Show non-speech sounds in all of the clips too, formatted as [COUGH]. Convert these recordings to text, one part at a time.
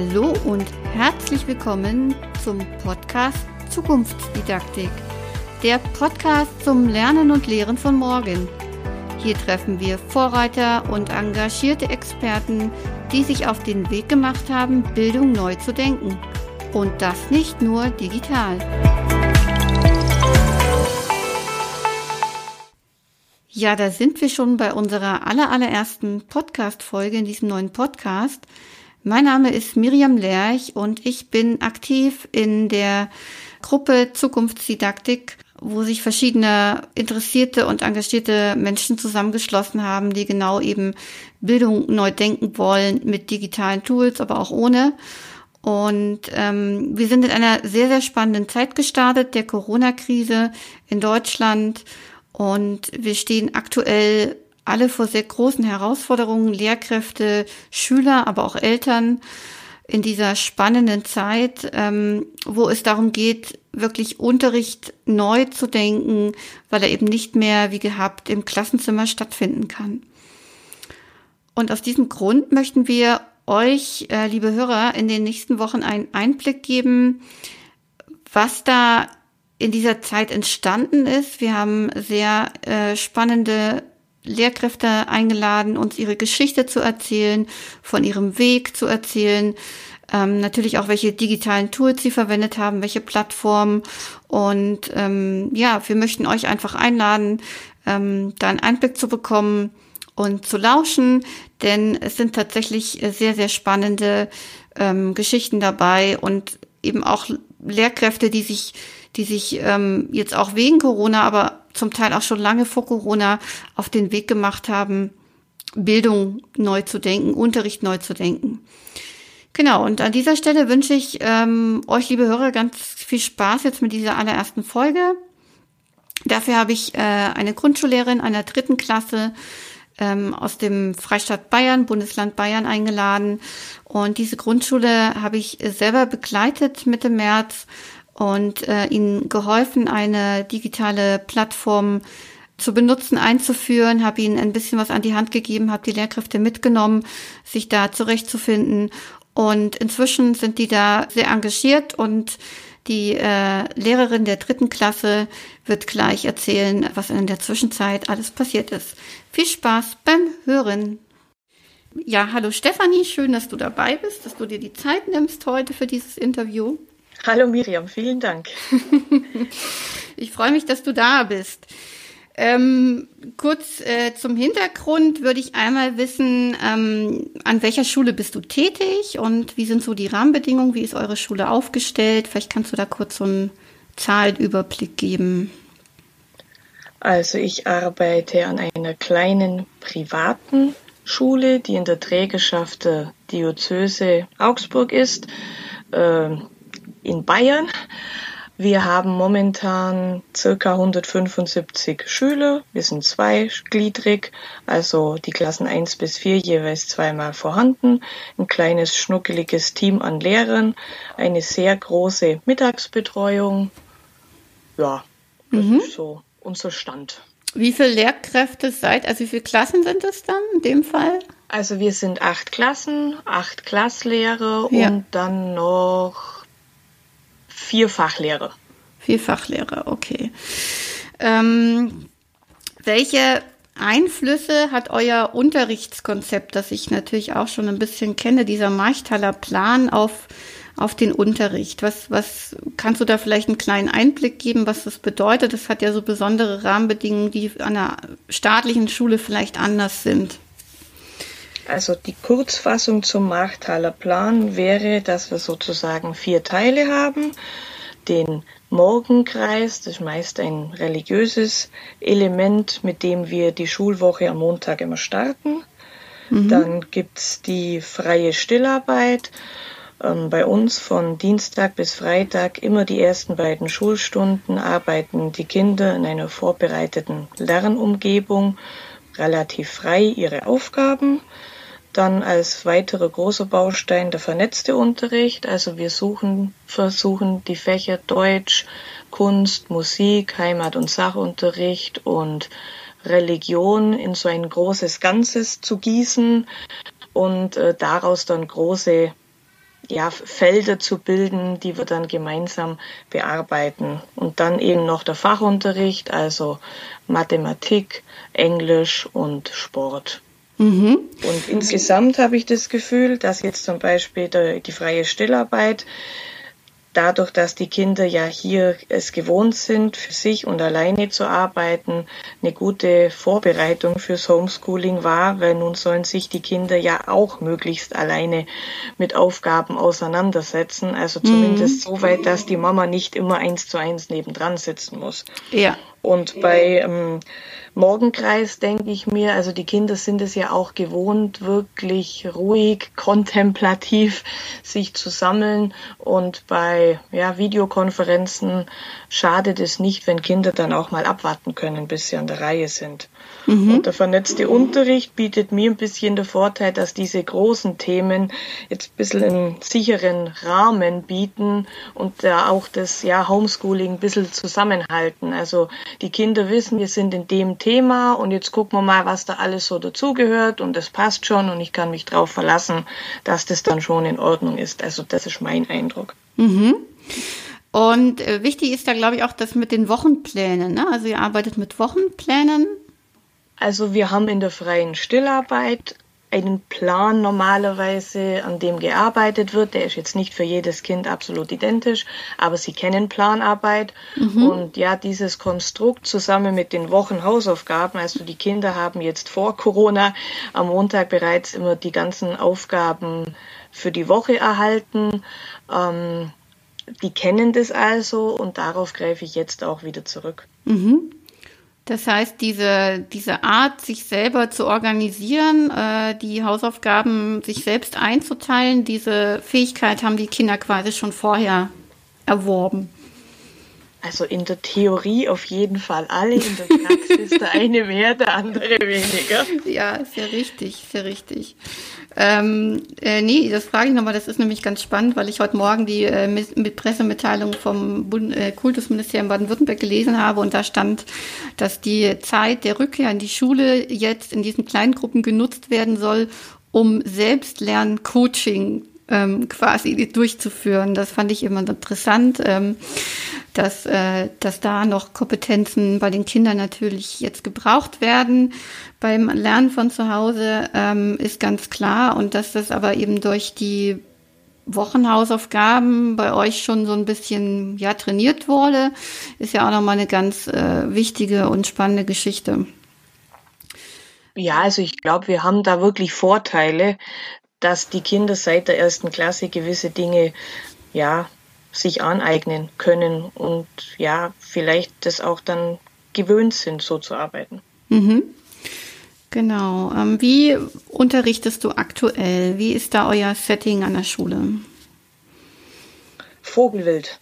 Hallo und herzlich willkommen zum Podcast Zukunftsdidaktik, der Podcast zum Lernen und Lehren von morgen. Hier treffen wir Vorreiter und engagierte Experten, die sich auf den Weg gemacht haben, Bildung neu zu denken. Und das nicht nur digital. Ja, da sind wir schon bei unserer allerallerersten Podcast-Folge in diesem neuen Podcast. Mein Name ist Miriam Lerch und ich bin aktiv in der Gruppe Zukunftsdidaktik, wo sich verschiedene interessierte und engagierte Menschen zusammengeschlossen haben, die genau eben Bildung neu denken wollen mit digitalen Tools, aber auch ohne. Und ähm, wir sind in einer sehr, sehr spannenden Zeit gestartet, der Corona-Krise in Deutschland. Und wir stehen aktuell alle vor sehr großen Herausforderungen, Lehrkräfte, Schüler, aber auch Eltern in dieser spannenden Zeit, ähm, wo es darum geht, wirklich Unterricht neu zu denken, weil er eben nicht mehr wie gehabt im Klassenzimmer stattfinden kann. Und aus diesem Grund möchten wir euch, äh, liebe Hörer, in den nächsten Wochen einen Einblick geben, was da in dieser Zeit entstanden ist. Wir haben sehr äh, spannende Lehrkräfte eingeladen, uns ihre Geschichte zu erzählen, von ihrem Weg zu erzählen, ähm, natürlich auch welche digitalen Tools sie verwendet haben, welche Plattformen. Und ähm, ja, wir möchten euch einfach einladen, ähm, da einen Einblick zu bekommen und zu lauschen, denn es sind tatsächlich sehr, sehr spannende ähm, Geschichten dabei und eben auch Lehrkräfte, die sich, die sich ähm, jetzt auch wegen Corona, aber zum Teil auch schon lange vor Corona auf den Weg gemacht haben, Bildung neu zu denken, Unterricht neu zu denken. Genau, und an dieser Stelle wünsche ich ähm, euch, liebe Hörer, ganz viel Spaß jetzt mit dieser allerersten Folge. Dafür habe ich äh, eine Grundschullehrerin einer dritten Klasse ähm, aus dem Freistaat Bayern, Bundesland Bayern eingeladen. Und diese Grundschule habe ich selber begleitet Mitte März und äh, ihnen geholfen, eine digitale Plattform zu benutzen, einzuführen, habe ihnen ein bisschen was an die Hand gegeben, habe die Lehrkräfte mitgenommen, sich da zurechtzufinden. Und inzwischen sind die da sehr engagiert und die äh, Lehrerin der dritten Klasse wird gleich erzählen, was in der Zwischenzeit alles passiert ist. Viel Spaß beim Hören. Ja, hallo Stefanie, schön, dass du dabei bist, dass du dir die Zeit nimmst heute für dieses Interview. Hallo Miriam, vielen Dank. [LAUGHS] ich freue mich, dass du da bist. Ähm, kurz äh, zum Hintergrund würde ich einmal wissen, ähm, an welcher Schule bist du tätig und wie sind so die Rahmenbedingungen? Wie ist eure Schule aufgestellt? Vielleicht kannst du da kurz so einen Zahlenüberblick geben. Also ich arbeite an einer kleinen privaten Schule, die in der Trägerschaft der Diözese Augsburg ist. Ähm, in Bayern. Wir haben momentan circa 175 Schüler. Wir sind zweigliedrig, also die Klassen 1 bis 4 jeweils zweimal vorhanden. Ein kleines schnuckeliges Team an Lehrern, eine sehr große Mittagsbetreuung. Ja, das mhm. ist so unser Stand. Wie viele Lehrkräfte seid, also wie viele Klassen sind es dann in dem Fall? Also wir sind acht Klassen, acht Klasslehrer ja. und dann noch vier Fachlehrer. Vier Fachlehrer, okay. Ähm, welche Einflüsse hat euer Unterrichtskonzept, das ich natürlich auch schon ein bisschen kenne, dieser Marchtaler Plan auf, auf den Unterricht? Was, was kannst du da vielleicht einen kleinen Einblick geben, was das bedeutet? Das hat ja so besondere Rahmenbedingungen, die an einer staatlichen Schule vielleicht anders sind. Also die Kurzfassung zum Marktaler Plan wäre, dass wir sozusagen vier Teile haben. Den Morgenkreis, das ist meist ein religiöses Element, mit dem wir die Schulwoche am Montag immer starten. Mhm. Dann gibt's die freie Stillarbeit. Ähm, bei uns von Dienstag bis Freitag immer die ersten beiden Schulstunden arbeiten die Kinder in einer vorbereiteten Lernumgebung relativ frei ihre Aufgaben. Dann als weiterer großer Baustein der vernetzte Unterricht. Also wir suchen, versuchen die Fächer Deutsch, Kunst, Musik, Heimat- und Sachunterricht und Religion in so ein großes Ganzes zu gießen und äh, daraus dann große ja, Felder zu bilden, die wir dann gemeinsam bearbeiten. Und dann eben noch der Fachunterricht, also Mathematik, Englisch und Sport. Mhm. Und insgesamt habe ich das Gefühl, dass jetzt zum Beispiel der, die freie Stillarbeit dadurch, dass die Kinder ja hier es gewohnt sind, für sich und alleine zu arbeiten, eine gute Vorbereitung fürs Homeschooling war, weil nun sollen sich die Kinder ja auch möglichst alleine mit Aufgaben auseinandersetzen. Also zumindest mhm. so weit, dass die Mama nicht immer eins zu eins nebendran sitzen muss. Ja. Und bei ähm, Morgenkreis denke ich mir, also die Kinder sind es ja auch gewohnt, wirklich ruhig, kontemplativ sich zu sammeln. Und bei ja, Videokonferenzen schadet es nicht, wenn Kinder dann auch mal abwarten können, bis sie an der Reihe sind. Mhm. Und der vernetzte Unterricht bietet mir ein bisschen den Vorteil, dass diese großen Themen jetzt ein bisschen einen sicheren Rahmen bieten und da auch das ja, Homeschooling ein bisschen zusammenhalten. Also die Kinder wissen, wir sind in dem Thema und jetzt gucken wir mal, was da alles so dazugehört und das passt schon und ich kann mich darauf verlassen, dass das dann schon in Ordnung ist. Also das ist mein Eindruck. Mhm. Und äh, wichtig ist da, glaube ich, auch das mit den Wochenplänen. Ne? Also ihr arbeitet mit Wochenplänen. Also wir haben in der freien Stillarbeit einen Plan normalerweise, an dem gearbeitet wird. Der ist jetzt nicht für jedes Kind absolut identisch, aber sie kennen Planarbeit. Mhm. Und ja, dieses Konstrukt zusammen mit den Wochenhausaufgaben, also die Kinder haben jetzt vor Corona am Montag bereits immer die ganzen Aufgaben für die Woche erhalten. Ähm, die kennen das also und darauf greife ich jetzt auch wieder zurück. Mhm. Das heißt, diese, diese Art, sich selber zu organisieren, äh, die Hausaufgaben sich selbst einzuteilen, diese Fähigkeit haben die Kinder quasi schon vorher erworben. Also in der Theorie auf jeden Fall alle, in der Praxis der eine mehr, der andere weniger. Ja, ja richtig, ja richtig. Ähm, äh, nee, das frage ich nochmal, das ist nämlich ganz spannend, weil ich heute Morgen die äh, mit Pressemitteilung vom Bund äh, Kultusministerium Baden-Württemberg gelesen habe und da stand, dass die Zeit der Rückkehr in die Schule jetzt in diesen kleinen Gruppen genutzt werden soll, um Selbstlern-Coaching ähm, quasi durchzuführen. Das fand ich immer interessant. Ähm, dass, äh, dass da noch Kompetenzen bei den Kindern natürlich jetzt gebraucht werden. Beim Lernen von zu Hause ähm, ist ganz klar und dass das aber eben durch die Wochenhausaufgaben bei euch schon so ein bisschen ja trainiert wurde, ist ja auch nochmal eine ganz äh, wichtige und spannende Geschichte. Ja, also ich glaube, wir haben da wirklich Vorteile, dass die Kinder seit der ersten Klasse gewisse Dinge ja sich aneignen können und ja, vielleicht das auch dann gewöhnt sind, so zu arbeiten. Mhm. Genau. Ähm, wie unterrichtest du aktuell? Wie ist da euer Setting an der Schule? Vogelwild.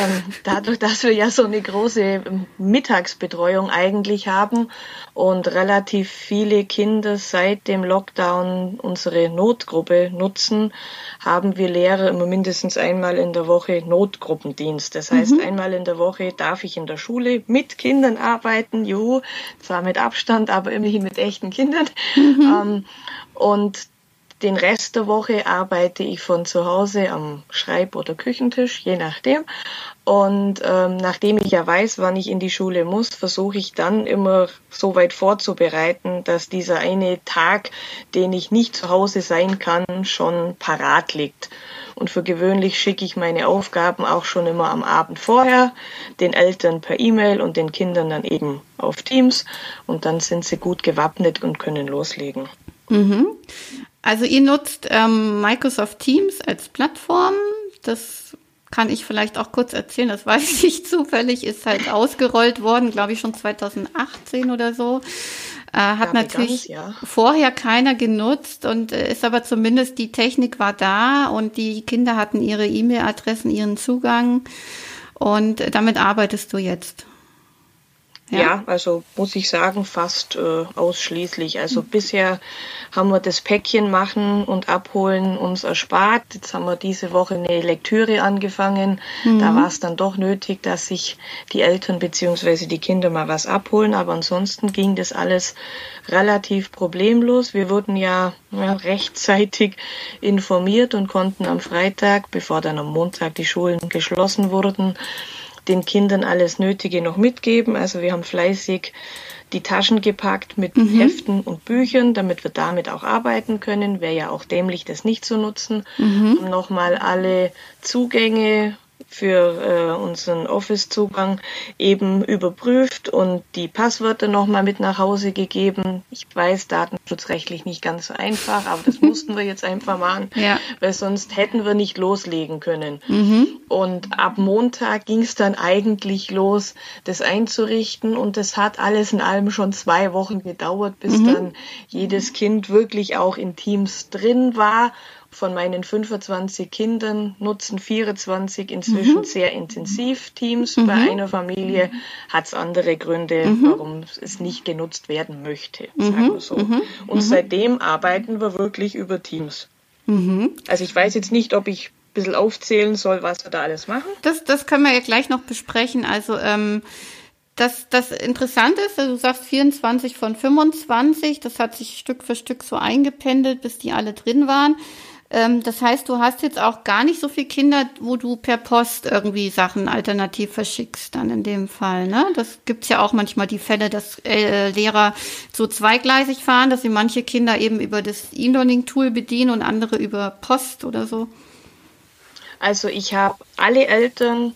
Ähm, dadurch, dass wir ja so eine große Mittagsbetreuung eigentlich haben und relativ viele Kinder seit dem Lockdown unsere Notgruppe nutzen, haben wir Lehrer immer mindestens einmal in der Woche Notgruppendienst. Das heißt, mhm. einmal in der Woche darf ich in der Schule mit Kindern arbeiten, juhu, zwar mit Abstand, aber immerhin mit echten Kindern. Mhm. Ähm, und den Rest der Woche arbeite ich von zu Hause am Schreib- oder Küchentisch, je nachdem. Und ähm, nachdem ich ja weiß, wann ich in die Schule muss, versuche ich dann immer so weit vorzubereiten, dass dieser eine Tag, den ich nicht zu Hause sein kann, schon parat liegt. Und für gewöhnlich schicke ich meine Aufgaben auch schon immer am Abend vorher, den Eltern per E-Mail und den Kindern dann eben auf Teams. Und dann sind sie gut gewappnet und können loslegen. Mhm. Also ihr nutzt ähm, Microsoft Teams als Plattform. Das kann ich vielleicht auch kurz erzählen. Das weiß [LAUGHS] ich zufällig, ist halt ausgerollt worden, glaube ich schon 2018 oder so. Äh, hat ja, natürlich ja. vorher keiner genutzt und äh, ist aber zumindest die Technik war da und die Kinder hatten ihre E-Mail-Adressen, ihren Zugang und äh, damit arbeitest du jetzt. Ja, ja also muss ich sagen, fast äh, ausschließlich. Also mhm. bisher haben wir das Päckchen machen und abholen uns erspart. Jetzt haben wir diese Woche eine Lektüre angefangen. Mhm. Da war es dann doch nötig, dass sich die Eltern beziehungsweise die Kinder mal was abholen. Aber ansonsten ging das alles relativ problemlos. Wir wurden ja, ja rechtzeitig informiert und konnten am Freitag, bevor dann am Montag die Schulen geschlossen wurden, den Kindern alles Nötige noch mitgeben. Also wir haben fleißig die Taschen gepackt mit mhm. Heften und Büchern, damit wir damit auch arbeiten können. Wäre ja auch dämlich, das nicht zu nutzen. Mhm. Nochmal alle Zugänge für äh, unseren Office-Zugang eben überprüft und die Passwörter nochmal mit nach Hause gegeben. Ich weiß, datenschutzrechtlich nicht ganz so einfach, aber das [LAUGHS] mussten wir jetzt einfach machen, ja. weil sonst hätten wir nicht loslegen können. Mhm. Und ab Montag ging es dann eigentlich los, das einzurichten und das hat alles in allem schon zwei Wochen gedauert, bis mhm. dann jedes Kind wirklich auch in Teams drin war von meinen 25 Kindern nutzen 24 inzwischen mhm. sehr intensiv Teams. Mhm. Bei einer Familie hat es andere Gründe, mhm. warum es nicht genutzt werden möchte, sagen mhm. wir so. Mhm. Und mhm. seitdem arbeiten wir wirklich über Teams. Also ich weiß jetzt nicht, ob ich ein bisschen aufzählen soll, was wir da alles machen. Das, das können wir ja gleich noch besprechen. Also ähm, das, das Interessante ist, du sagst 24 von 25, das hat sich Stück für Stück so eingependelt, bis die alle drin waren. Ähm, das heißt, du hast jetzt auch gar nicht so viele Kinder, wo du per Post irgendwie Sachen alternativ verschickst, dann in dem Fall. Ne? Das gibt's ja auch manchmal die Fälle, dass äh, Lehrer so zweigleisig fahren, dass sie manche Kinder eben über das E-Learning-Tool bedienen und andere über Post oder so. Also ich habe alle Eltern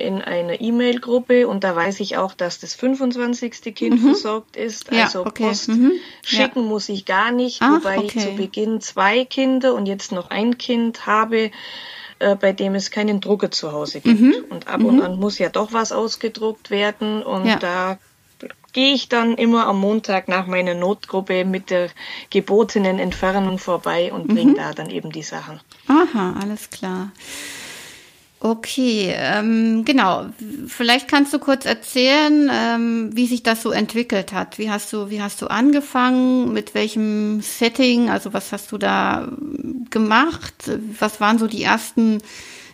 in einer E-Mail-Gruppe und da weiß ich auch, dass das 25. Kind mhm. versorgt ist. Ja, also okay. Post mhm. schicken ja. muss ich gar nicht, ah, wobei okay. ich zu Beginn zwei Kinder und jetzt noch ein Kind habe, äh, bei dem es keinen Drucker zu Hause gibt. Mhm. Und ab und mhm. an muss ja doch was ausgedruckt werden und ja. da gehe ich dann immer am Montag nach meiner Notgruppe mit der gebotenen Entfernung vorbei und bringe mhm. da dann eben die Sachen. Aha, alles klar. Okay, ähm, genau. Vielleicht kannst du kurz erzählen, ähm, wie sich das so entwickelt hat. Wie hast du, wie hast du angefangen? Mit welchem Setting? Also was hast du da gemacht? Was waren so die ersten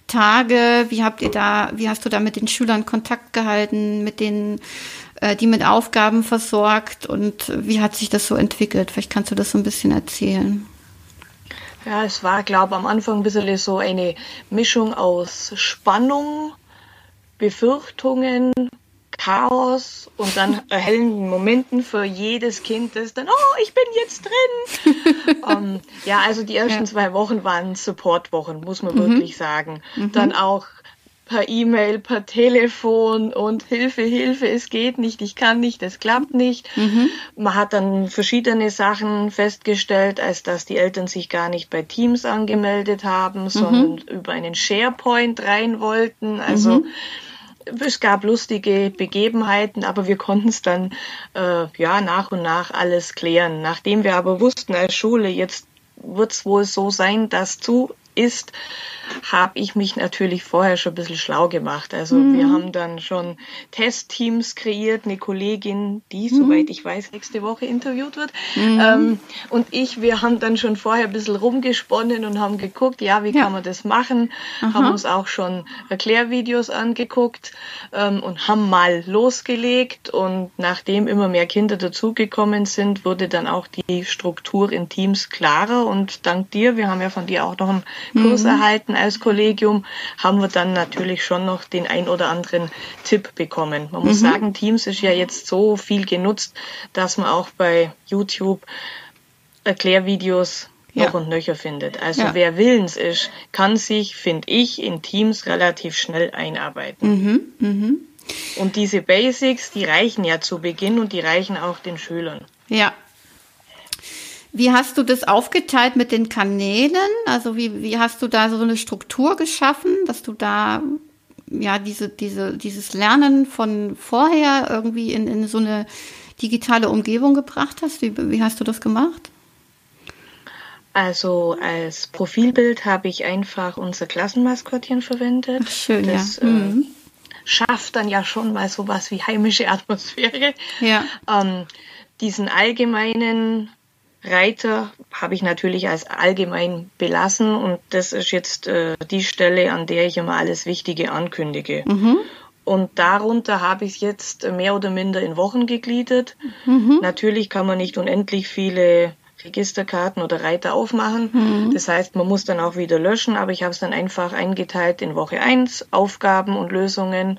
Tage? Wie habt ihr da, wie hast du da mit den Schülern Kontakt gehalten, mit den, äh, die mit Aufgaben versorgt? Und wie hat sich das so entwickelt? Vielleicht kannst du das so ein bisschen erzählen. Ja, es war, glaube ich, am Anfang ein bisschen so eine Mischung aus Spannung, Befürchtungen, Chaos und dann [LAUGHS] erhellenden Momenten für jedes Kind, das dann, oh, ich bin jetzt drin. um, [LAUGHS] ähm, ja, also die ersten ja. zwei Wochen waren Supportwochen, muss man mhm. wirklich sagen. Mhm. Dann auch per E-Mail, per Telefon und Hilfe, Hilfe, es geht nicht, ich kann nicht, es klappt nicht. Mhm. Man hat dann verschiedene Sachen festgestellt, als dass die Eltern sich gar nicht bei Teams angemeldet haben, mhm. sondern über einen SharePoint rein wollten. Also mhm. es gab lustige Begebenheiten, aber wir konnten es dann äh, ja nach und nach alles klären. Nachdem wir aber wussten als Schule, jetzt wird es wohl so sein, dass zu ist, habe ich mich natürlich vorher schon ein bisschen schlau gemacht. Also mhm. wir haben dann schon Testteams kreiert, eine Kollegin, die, mhm. soweit ich weiß, nächste Woche interviewt wird. Mhm. Ähm, und ich, wir haben dann schon vorher ein bisschen rumgesponnen und haben geguckt, ja, wie ja. kann man das machen, Aha. haben uns auch schon Erklärvideos angeguckt ähm, und haben mal losgelegt. Und nachdem immer mehr Kinder dazugekommen sind, wurde dann auch die Struktur in Teams klarer. Und dank dir, wir haben ja von dir auch noch einen Kurs mhm. erhalten als Kollegium, haben wir dann natürlich schon noch den ein oder anderen Tipp bekommen. Man muss mhm. sagen, Teams ist ja jetzt so viel genutzt, dass man auch bei YouTube Erklärvideos noch ja. und nöcher findet. Also ja. wer willens ist, kann sich, finde ich, in Teams relativ schnell einarbeiten. Mhm. Mhm. Und diese Basics, die reichen ja zu Beginn und die reichen auch den Schülern. Ja, wie hast du das aufgeteilt mit den Kanälen? Also wie, wie hast du da so eine Struktur geschaffen, dass du da ja diese, diese, dieses Lernen von vorher irgendwie in, in so eine digitale Umgebung gebracht hast? Wie, wie hast du das gemacht? Also als Profilbild habe ich einfach unser Klassenmaskottchen verwendet. Ach, schön, das, ja. Mhm. schafft dann ja schon mal sowas wie heimische Atmosphäre. Ja. Ähm, diesen allgemeinen Reiter habe ich natürlich als allgemein belassen und das ist jetzt äh, die Stelle, an der ich immer alles Wichtige ankündige. Mhm. Und darunter habe ich es jetzt mehr oder minder in Wochen gegliedert. Mhm. Natürlich kann man nicht unendlich viele Registerkarten oder Reiter aufmachen. Mhm. Das heißt, man muss dann auch wieder löschen, aber ich habe es dann einfach eingeteilt in Woche 1, Aufgaben und Lösungen.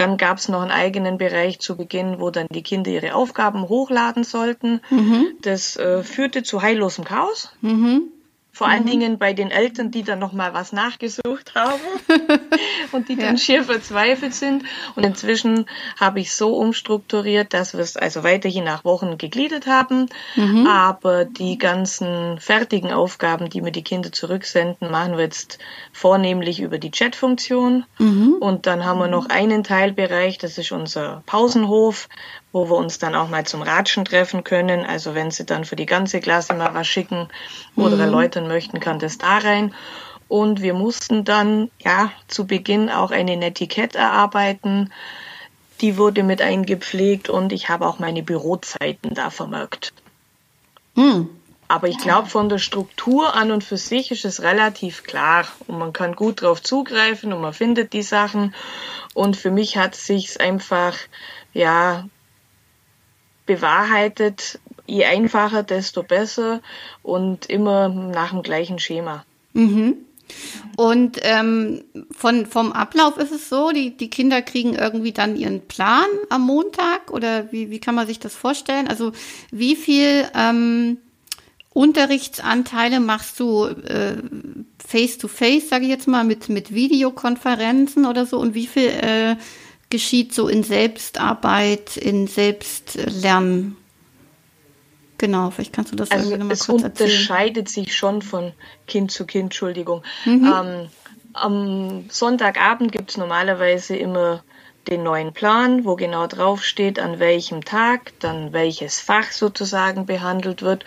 Dann gab es noch einen eigenen Bereich zu Beginn, wo dann die Kinder ihre Aufgaben hochladen sollten. Mhm. Das äh, führte zu heillosem Chaos. Mhm. Vor allen Dingen bei den Eltern, die dann noch mal was nachgesucht haben [LAUGHS] und die dann Ja. schier verzweifelt sind. Und inzwischen habe ich so umstrukturiert, dass wir es also weiterhin nach Wochen gegliedert haben. Mhm. Aber die ganzen fertigen Aufgaben, die mir die Kinder zurücksenden, machen wir jetzt vornehmlich über die Chat-Funktion. Mhm. Und dann haben wir noch einen Teilbereich, das ist unser Pausenhof, wo wir uns dann auch mal zum Ratschen treffen können. Also wenn sie dann für die ganze Klasse mal was schicken oder erläutern möchten, kann das da rein. Und wir mussten dann ja zu Beginn auch eine Netiquette erarbeiten. Die wurde mit eingepflegt und ich habe auch meine Bürozeiten da vermerkt. Mhm. Aber ich glaube, von der Struktur an und für sich ist es relativ klar und man kann gut drauf zugreifen und man findet die Sachen. Und für mich hat sich's einfach, ja, bewahrheitet. Je einfacher, desto besser und immer nach dem gleichen Schema. Mhm. Und ähm, von, vom Ablauf ist es so, die, die Kinder kriegen irgendwie dann ihren Plan am Montag oder wie, wie kann man sich das vorstellen? Also wie viel ähm, Unterrichtsanteile machst du äh, face-to-face, sage ich jetzt mal, mit, mit Videokonferenzen oder so und wie viel äh, geschieht so in Selbstarbeit, in Selbstlernen? Genau, vielleicht kannst du das Also irgendwie nochmal es kurz erzählen. unterscheidet sich schon von Kind zu Kind, Entschuldigung. Ähm, am Sonntagabend gibt's normalerweise immer den neuen Plan, wo genau draufsteht, an welchem Tag dann welches Fach sozusagen behandelt wird.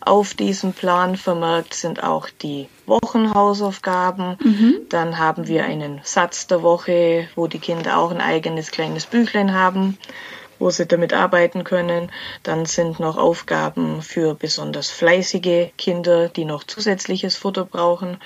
Auf diesem Plan vermerkt sind auch die Wochenhausaufgaben. Dann haben wir einen Satz der Woche, wo die Kinder auch ein eigenes kleines Büchlein haben wo sie damit arbeiten können. Dann sind noch Aufgaben für besonders fleißige Kinder, die noch zusätzliches Futter brauchen.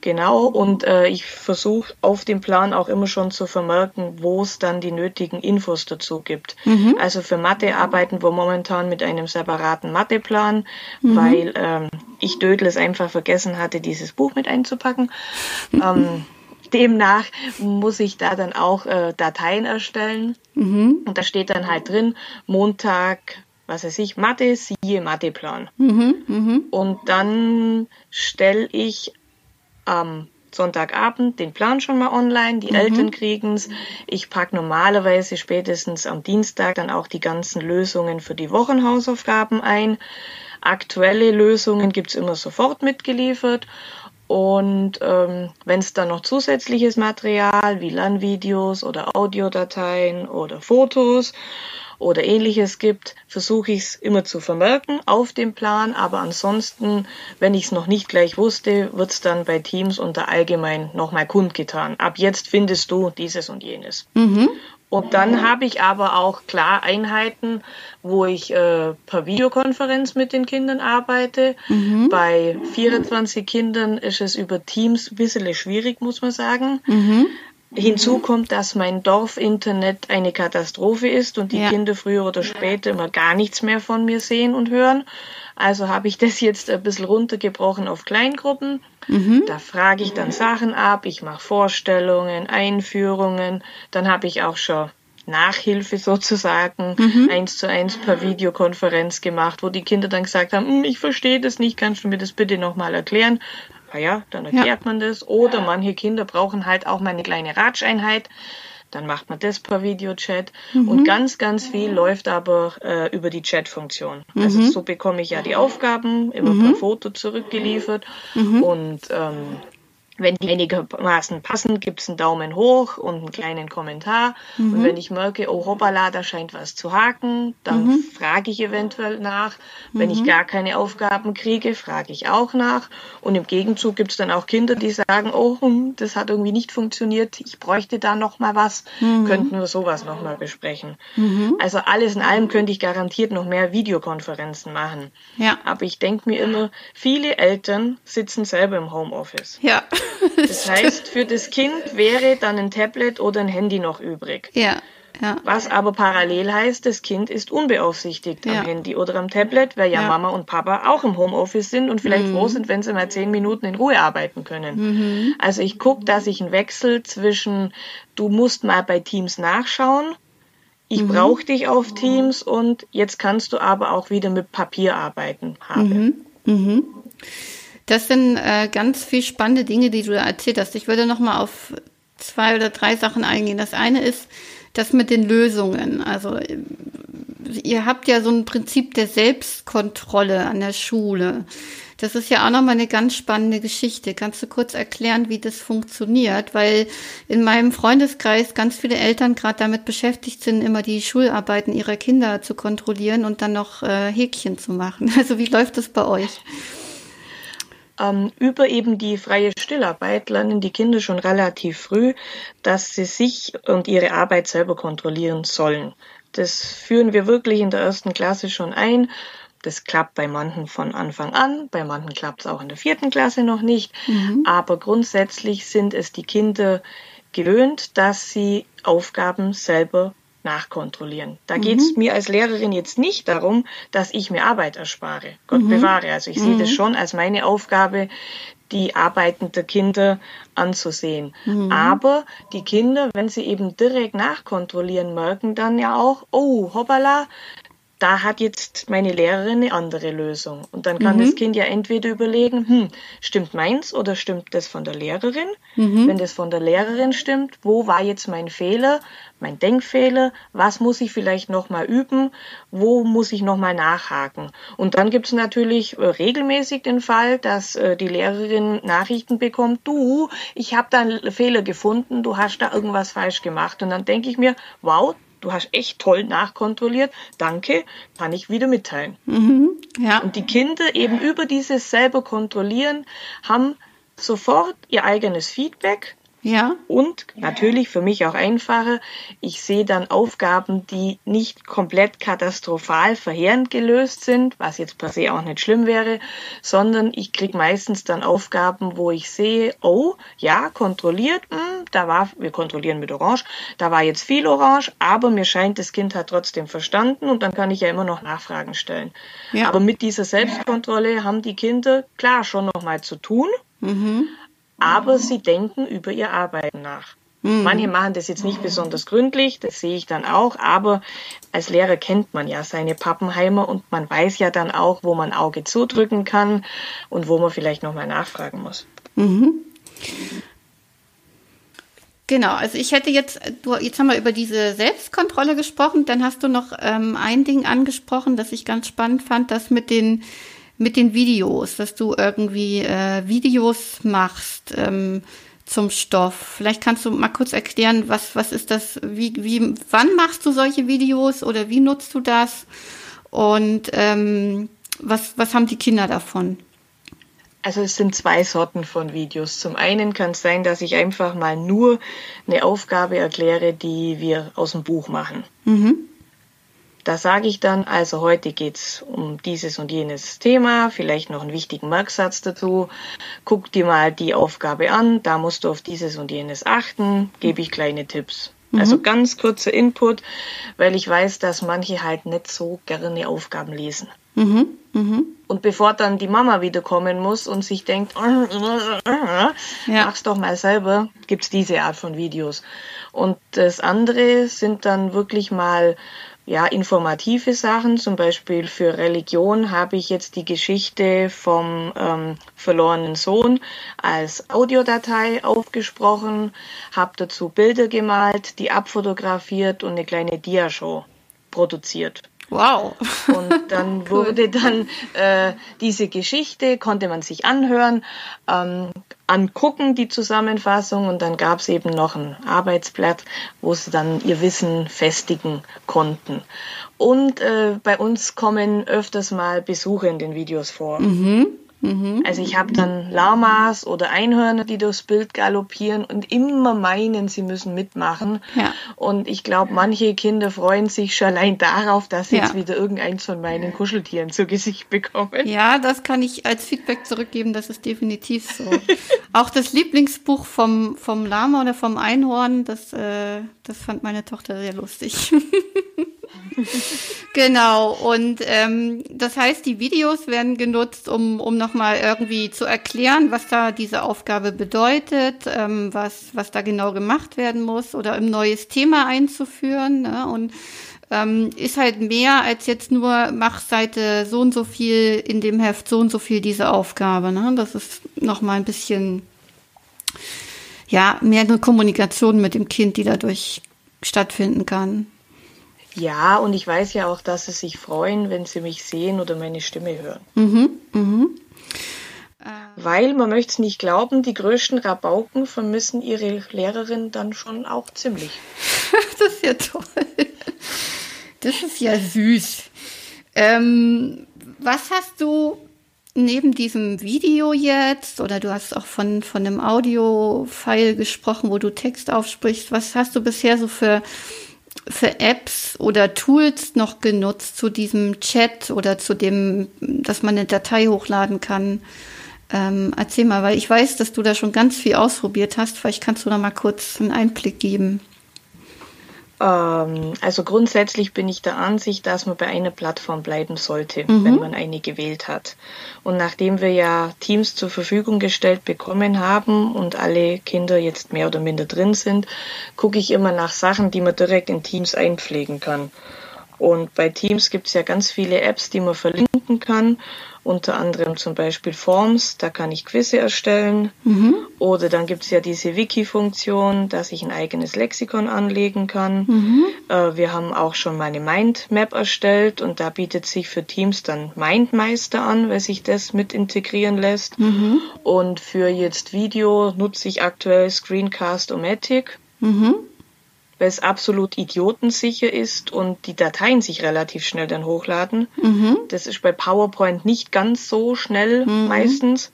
Genau, und äh, ich versuche auf dem Plan auch immer schon zu vermerken, wo es dann die nötigen Infos dazu gibt. Also für Mathe arbeiten wir momentan mit einem separaten Matheplan, weil ähm, ich Dödel es einfach vergessen hatte, dieses Buch mit einzupacken. ähm, demnach muss ich da dann auch äh, Dateien erstellen. Und da steht dann halt drin, Montag, was weiß ich, Mathe, siehe Matheplan. Und dann stelle ich am Sonntagabend den Plan schon mal online, die Eltern kriegen's. Ich pack normalerweise spätestens am Dienstag dann auch die ganzen Lösungen für die Wochenhausaufgaben ein. Aktuelle Lösungen gibt's immer sofort mitgeliefert. Und ähm, wenn es dann noch zusätzliches Material wie LAN-Videos oder Audiodateien oder Fotos oder ähnliches gibt, versuche ich es immer zu vermerken auf dem Plan. Aber ansonsten, wenn ich es noch nicht gleich wusste, wird es dann bei Teams unter allgemein nochmal kundgetan. Ab jetzt findest du dieses und jenes. Und dann habe ich aber auch klar Einheiten, wo ich äh, per Videokonferenz mit den Kindern arbeite. Bei 24 Kindern ist es über Teams ein bisschen schwierig, muss man sagen. Hinzu kommt, dass mein Dorfinternet eine Katastrophe ist und die Ja. Kinder früher oder später immer gar nichts mehr von mir sehen und hören. Also habe ich das jetzt ein bisschen runtergebrochen auf Kleingruppen. Da frage ich dann Sachen ab, ich mache Vorstellungen, Einführungen. Dann habe ich auch schon Nachhilfe sozusagen eins zu eins per Videokonferenz gemacht, wo die Kinder dann gesagt haben, "Hm, ich verstehe das nicht, kannst du mir das bitte nochmal erklären? Na ja, dann erklärt man das. Oder manche Kinder brauchen halt auch mal eine kleine Ratscheinheit. Dann macht man das per Videochat. Und ganz, ganz viel läuft aber äh, über die Chat-Funktion. Also so bekomme ich ja die Aufgaben immer per Foto zurückgeliefert. Und ähm, wenn die einigermaßen passen, gibt's einen Daumen hoch und einen kleinen Kommentar. Mhm. Und wenn ich merke, oh hoppala, da scheint was zu haken, dann mhm. frage ich eventuell nach. Wenn mhm. ich gar keine Aufgaben kriege, frage ich auch nach. Und im Gegenzug gibt's dann auch Kinder, die sagen, oh, hm, das hat irgendwie nicht funktioniert, ich bräuchte da noch mal was, mhm. könnten wir sowas noch mal besprechen. Mhm. Also alles in allem könnte ich garantiert noch mehr Videokonferenzen machen. Ja. Aber ich denke mir immer, viele Eltern sitzen selber im Homeoffice. Ja. Das heißt, für das Kind wäre dann ein Tablet oder ein Handy noch übrig. Ja. Ja. Was aber parallel heißt, das Kind ist unbeaufsichtigt ja. am Handy oder am Tablet, weil ja, ja, Mama und Papa auch im Homeoffice sind und vielleicht mhm. froh sind, wenn sie mal zehn Minuten in Ruhe arbeiten können. Mhm. Also ich gucke, dass ich einen Wechsel zwischen, du musst mal bei Teams nachschauen, ich mhm. brauche dich auf Teams und jetzt kannst du aber auch wieder mit Papier arbeiten habe. Mhm. Das sind äh, ganz viel spannende Dinge, die du da erzählt hast. Ich würde noch mal auf zwei oder drei Sachen eingehen. Das eine ist das mit den Lösungen. Also ihr habt ja so ein Prinzip der Selbstkontrolle an der Schule. Das ist ja auch nochmal eine ganz spannende Geschichte. Kannst du kurz erklären, wie das funktioniert? Weil in meinem Freundeskreis ganz viele Eltern gerade damit beschäftigt sind, immer die Schularbeiten ihrer Kinder zu kontrollieren und dann noch äh, Häkchen zu machen. [LAUGHS] Also wie läuft das bei euch? Ähm, über eben die freie Stillarbeit lernen die Kinder schon relativ früh, dass sie sich und ihre Arbeit selber kontrollieren sollen. Das führen wir wirklich in der ersten Klasse schon ein. Das klappt bei manchen von Anfang an, bei manchen klappt es auch in der vierten Klasse noch nicht. Mhm. Aber grundsätzlich sind es die Kinder gewöhnt, dass sie Aufgaben selber nachkontrollieren. Da mhm. geht es mir als Lehrerin jetzt nicht darum, dass ich mir Arbeit erspare. Gott mhm. bewahre. Also ich mhm. sehe das mhm. schon als meine Aufgabe, die arbeitende Kinder anzusehen. Mhm. Aber die Kinder, wenn sie eben direkt nachkontrollieren, merken dann ja auch, oh, hoppala, da hat jetzt meine Lehrerin eine andere Lösung. Und dann kann mhm. das Kind ja entweder überlegen, hm, stimmt meins oder stimmt das von der Lehrerin? Mhm. Wenn das von der Lehrerin stimmt, wo war jetzt mein Fehler, mein Denkfehler? Was muss ich vielleicht nochmal üben? Wo muss ich nochmal nachhaken? Und dann gibt es natürlich äh, regelmäßig den Fall, dass äh, die Lehrerin Nachrichten bekommt, du, ich habe da einen Fehler gefunden, du hast da irgendwas falsch gemacht. Und dann denke ich mir, wow, du hast echt toll nachkontrolliert, danke, kann ich wieder mitteilen. Mhm, ja. Und die Kinder eben über dieses selber kontrollieren haben sofort ihr eigenes Feedback ja. Und natürlich für mich auch einfacher, ich sehe dann Aufgaben, die nicht komplett katastrophal verheerend gelöst sind, was jetzt per se auch nicht schlimm wäre, sondern ich kriege meistens dann Aufgaben, wo ich sehe, oh, ja, kontrolliert, mh, hm, da war, wir kontrollieren mit Orange, da war jetzt viel Orange, aber mir scheint, das Kind hat trotzdem verstanden und dann kann ich ja immer noch Nachfragen stellen. Ja. Aber mit dieser Selbstkontrolle haben die Kinder klar schon noch mal zu tun. Mhm aber sie denken über ihr Arbeiten nach. Mhm. Manche machen das jetzt nicht besonders gründlich, das sehe ich dann auch, aber als Lehrer kennt man ja seine Pappenheimer und man weiß ja dann auch, wo man Auge zudrücken kann und wo man vielleicht nochmal nachfragen muss. Mhm. Genau, also ich hätte jetzt, du, jetzt haben wir über diese Selbstkontrolle gesprochen, dann hast du noch ähm, ein Ding angesprochen, das ich ganz spannend fand, das mit den mit den Videos, dass du irgendwie äh, Videos machst ähm, zum Stoff. Vielleicht kannst du mal kurz erklären, was, was ist das, wie, wie, wann machst du solche Videos oder wie nutzt du das? Und ähm, was, was haben die Kinder davon? Also es sind zwei Sorten von Videos. Zum einen kann es sein, dass ich einfach mal nur eine Aufgabe erkläre, die wir aus dem Buch machen. Mhm. Da sage ich dann, also heute geht's um dieses und jenes Thema, vielleicht noch einen wichtigen Merksatz dazu. Guck dir mal die Aufgabe an, da musst du auf dieses und jenes achten, gebe ich kleine Tipps. Mhm. Also ganz kurzer Input, weil ich weiß, dass manche halt nicht so gerne Aufgaben lesen. Mhm. Mhm. Und bevor dann die Mama wiederkommen muss und sich denkt, ja. mach's doch mal selber, gibt's diese Art von Videos. Und das andere sind dann wirklich mal ja, informative Sachen. Zum Beispiel für Religion habe ich jetzt die Geschichte vom ähm, verlorenen Sohn als Audiodatei aufgesprochen, habe dazu Bilder gemalt, die abfotografiert und eine kleine Diashow produziert. Wow. Und dann [LAUGHS] wurde dann äh, diese Geschichte, konnte man sich anhören, ähm, angucken, die Zusammenfassung. Und dann gab es eben noch ein Arbeitsblatt, wo sie dann ihr Wissen festigen konnten. Und äh, bei uns kommen öfters mal Besuche in den Videos vor. Mhm. Mhm. Also ich habe dann Lamas oder Einhörner, die durchs Bild galoppieren und immer meinen, sie müssen mitmachen. Ja. Und ich glaube, manche Kinder freuen sich schon allein darauf, dass sie ja. jetzt wieder irgendeins von meinen Kuscheltieren zu Gesicht bekommen. Ja, das kann ich als Feedback zurückgeben, das ist definitiv so. [LAUGHS] Auch das Lieblingsbuch vom, vom Lama oder vom Einhorn, das, äh, das fand meine Tochter sehr lustig. [LAUGHS] [LAUGHS] genau, und ähm, das heißt, die Videos werden genutzt, um, um nochmal irgendwie zu erklären, was da diese Aufgabe bedeutet, ähm, was, was da genau gemacht werden muss oder ein neues Thema einzuführen. Ne? Und ähm, ist halt mehr als jetzt nur mach Seite so und so viel in dem Heft so und so viel diese Aufgabe. Ne? Das ist nochmal ein bisschen ja mehr eine Kommunikation mit dem Kind, die dadurch stattfinden kann. Ja, und ich weiß ja auch, dass sie sich freuen, wenn sie mich sehen oder meine Stimme hören. Mhm, mhm. Weil, man möchte es nicht glauben, die größten Rabauken vermissen ihre Lehrerin dann schon auch ziemlich. [LAUGHS] das ist ja toll. Das ist ja süß. Ähm, was hast du neben diesem Video jetzt, oder du hast auch von, von einem Audio-File gesprochen, wo du Text aufsprichst, was hast du bisher so für für Apps oder Tools noch genutzt zu diesem Chat oder zu dem, dass man eine Datei hochladen kann? Ähm, erzähl mal, weil ich weiß, dass du da schon ganz viel ausprobiert hast. Vielleicht kannst du da mal kurz einen Einblick geben. Ähm, also grundsätzlich bin ich der Ansicht, dass man bei einer Plattform bleiben sollte, mhm. wenn man eine gewählt hat. Und nachdem wir ja Teams zur Verfügung gestellt bekommen haben und alle Kinder jetzt mehr oder minder drin sind, gucke ich immer nach Sachen, die man direkt in Teams einpflegen kann. Und bei Teams gibt es ja ganz viele Apps, die man verlinken kann unter anderem zum Beispiel Forms, da kann ich Quizze erstellen. Mhm. Oder dann gibt es ja diese Wiki-Funktion, dass ich ein eigenes Lexikon anlegen kann. Mhm. Äh, wir haben auch schon meine Mindmap erstellt und da bietet sich für Teams dann Mindmeister an, weil sich das mit integrieren lässt. Mhm. Und für jetzt Video nutze ich aktuell Screencast-O-Matic. Mhm weil es absolut idiotensicher ist und die Dateien sich relativ schnell dann hochladen. Mhm. Das ist bei PowerPoint nicht ganz so schnell mhm. meistens.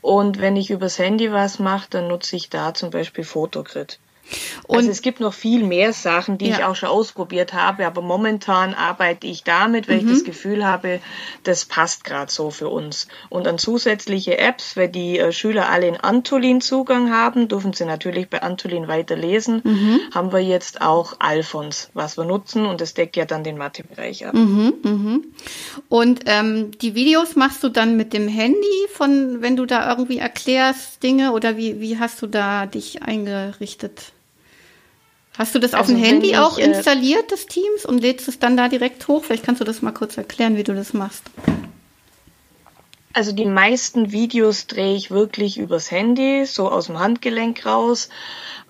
Und wenn ich übers Handy was mache, dann nutze ich da zum Beispiel Photogrid. Und also es gibt noch viel mehr Sachen, die ja. ich auch schon ausprobiert habe, aber momentan arbeite ich damit, weil mhm. ich das Gefühl habe, das passt gerade so für uns. Und an zusätzliche Apps, weil die äh, Schüler alle in Antolin Zugang haben, dürfen sie natürlich bei Antolin weiter lesen, mhm. haben wir jetzt auch Alphons, was wir nutzen und das deckt ja dann den Mathebereich ab. Mhm, mhm. Und ähm, die Videos machst du dann mit dem Handy von, wenn du da irgendwie erklärst Dinge oder wie, wie hast du da dich eingerichtet? Hast du das also auf dem Handy ich, auch äh, installiert, das Teams, und lädst es dann da direkt hoch? Vielleicht kannst du das mal kurz erklären, wie du das machst. Also die meisten Videos drehe ich wirklich übers Handy, so aus dem Handgelenk raus.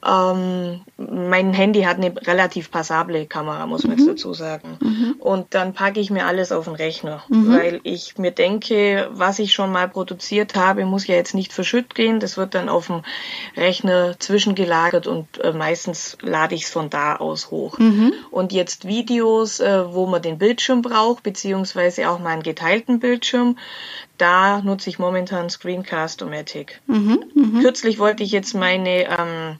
Ähm, mein Handy hat eine relativ passable Kamera, muss man mhm. jetzt dazu sagen. Mhm. Und dann packe ich mir alles auf den Rechner, mhm. weil ich mir denke, was ich schon mal produziert habe, muss ja jetzt nicht verschütt gehen. Das wird dann auf dem Rechner zwischengelagert und äh, meistens lade ich es von da aus hoch. Mhm. Und jetzt Videos, äh, wo man den Bildschirm braucht, beziehungsweise auch mal einen geteilten Bildschirm, da nutze ich momentan Screencast-O-Matic. Mhm, mh. Kürzlich wollte ich jetzt meine ähm,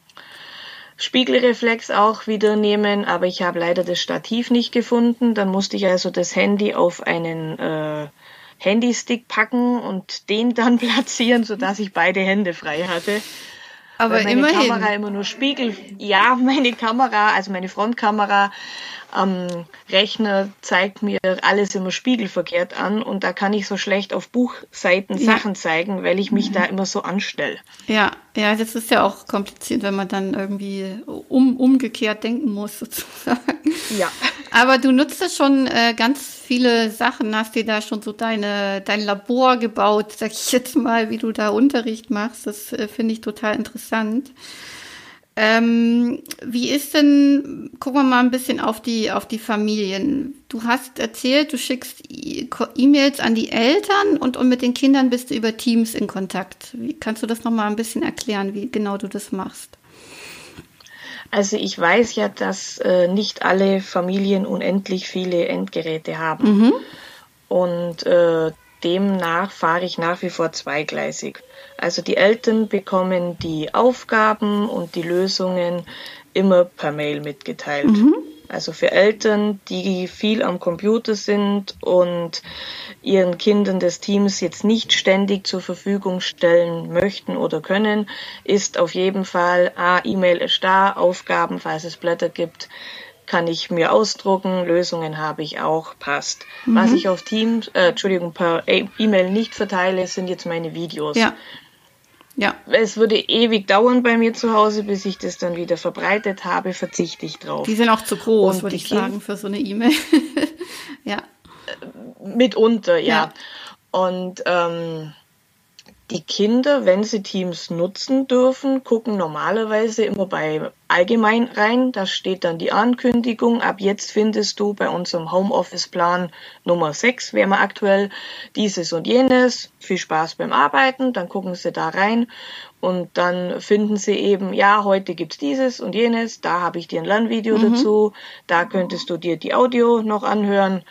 Spiegelreflex auch wieder nehmen, aber ich habe leider das Stativ nicht gefunden. Dann musste ich also das Handy auf einen äh, Handystick packen und den dann [LAUGHS] platzieren, sodass ich beide Hände frei hatte. Aber Weil meine immerhin. Kamera immer nur Spiegel. Ja, meine Kamera, also meine Frontkamera am Rechner zeigt mir alles immer spiegelverkehrt an und da kann ich so schlecht auf Buchseiten ja. Sachen zeigen, weil ich mich mhm. da immer so anstelle. Ja, ja, das ist ja auch kompliziert, wenn man dann irgendwie um, umgekehrt denken muss, [LAUGHS] sozusagen. Ja. Aber du nutzt ja schon äh, ganz viele Sachen, hast dir da schon so deine, dein Labor gebaut, sag ich jetzt mal, wie du da Unterricht machst. Das äh, finde ich total interessant. Ähm, wie ist denn gucken wir mal ein bisschen auf die, auf die Familien. Du hast erzählt, du schickst E-Mails an die Eltern und, und mit den Kindern bist du über Teams in Kontakt. Wie kannst du das nochmal ein bisschen erklären, wie genau du das machst? Also ich weiß ja, dass äh, nicht alle Familien unendlich viele Endgeräte haben. Mhm. Und äh, demnach fahre ich nach wie vor zweigleisig. Also die Eltern bekommen die Aufgaben und die Lösungen immer per Mail mitgeteilt. Mhm. Also für Eltern, die viel am Computer sind und ihren Kindern des Teams jetzt nicht ständig zur Verfügung stellen möchten oder können, ist auf jeden Fall, ah, E-Mail ist da, Aufgaben, falls es Blätter gibt, kann ich mir ausdrucken, Lösungen habe ich auch, passt. Mhm. Was ich auf Teams, äh, Entschuldigung, per E-Mail nicht verteile, sind jetzt meine Videos. Ja. Ja. Es würde ewig dauern bei mir zu Hause, bis ich das dann wieder verbreitet habe, verzichte ich drauf. Die sind auch zu groß, würde ich sagen, für so eine E-Mail. [LAUGHS] ja. Mitunter, ja. ja. Und ähm, die Kinder, wenn sie Teams nutzen dürfen, gucken normalerweise immer bei allgemein rein. Da steht dann die Ankündigung. Ab jetzt findest du bei unserem Homeoffice-Plan Nummer 6, wäre wir aktuell, dieses und jenes. Viel Spaß beim Arbeiten. Dann gucken sie da rein und dann finden sie eben, ja, heute gibt's dieses und jenes. Da habe ich dir ein Lernvideo mhm. dazu. Da könntest du dir die Audio noch anhören.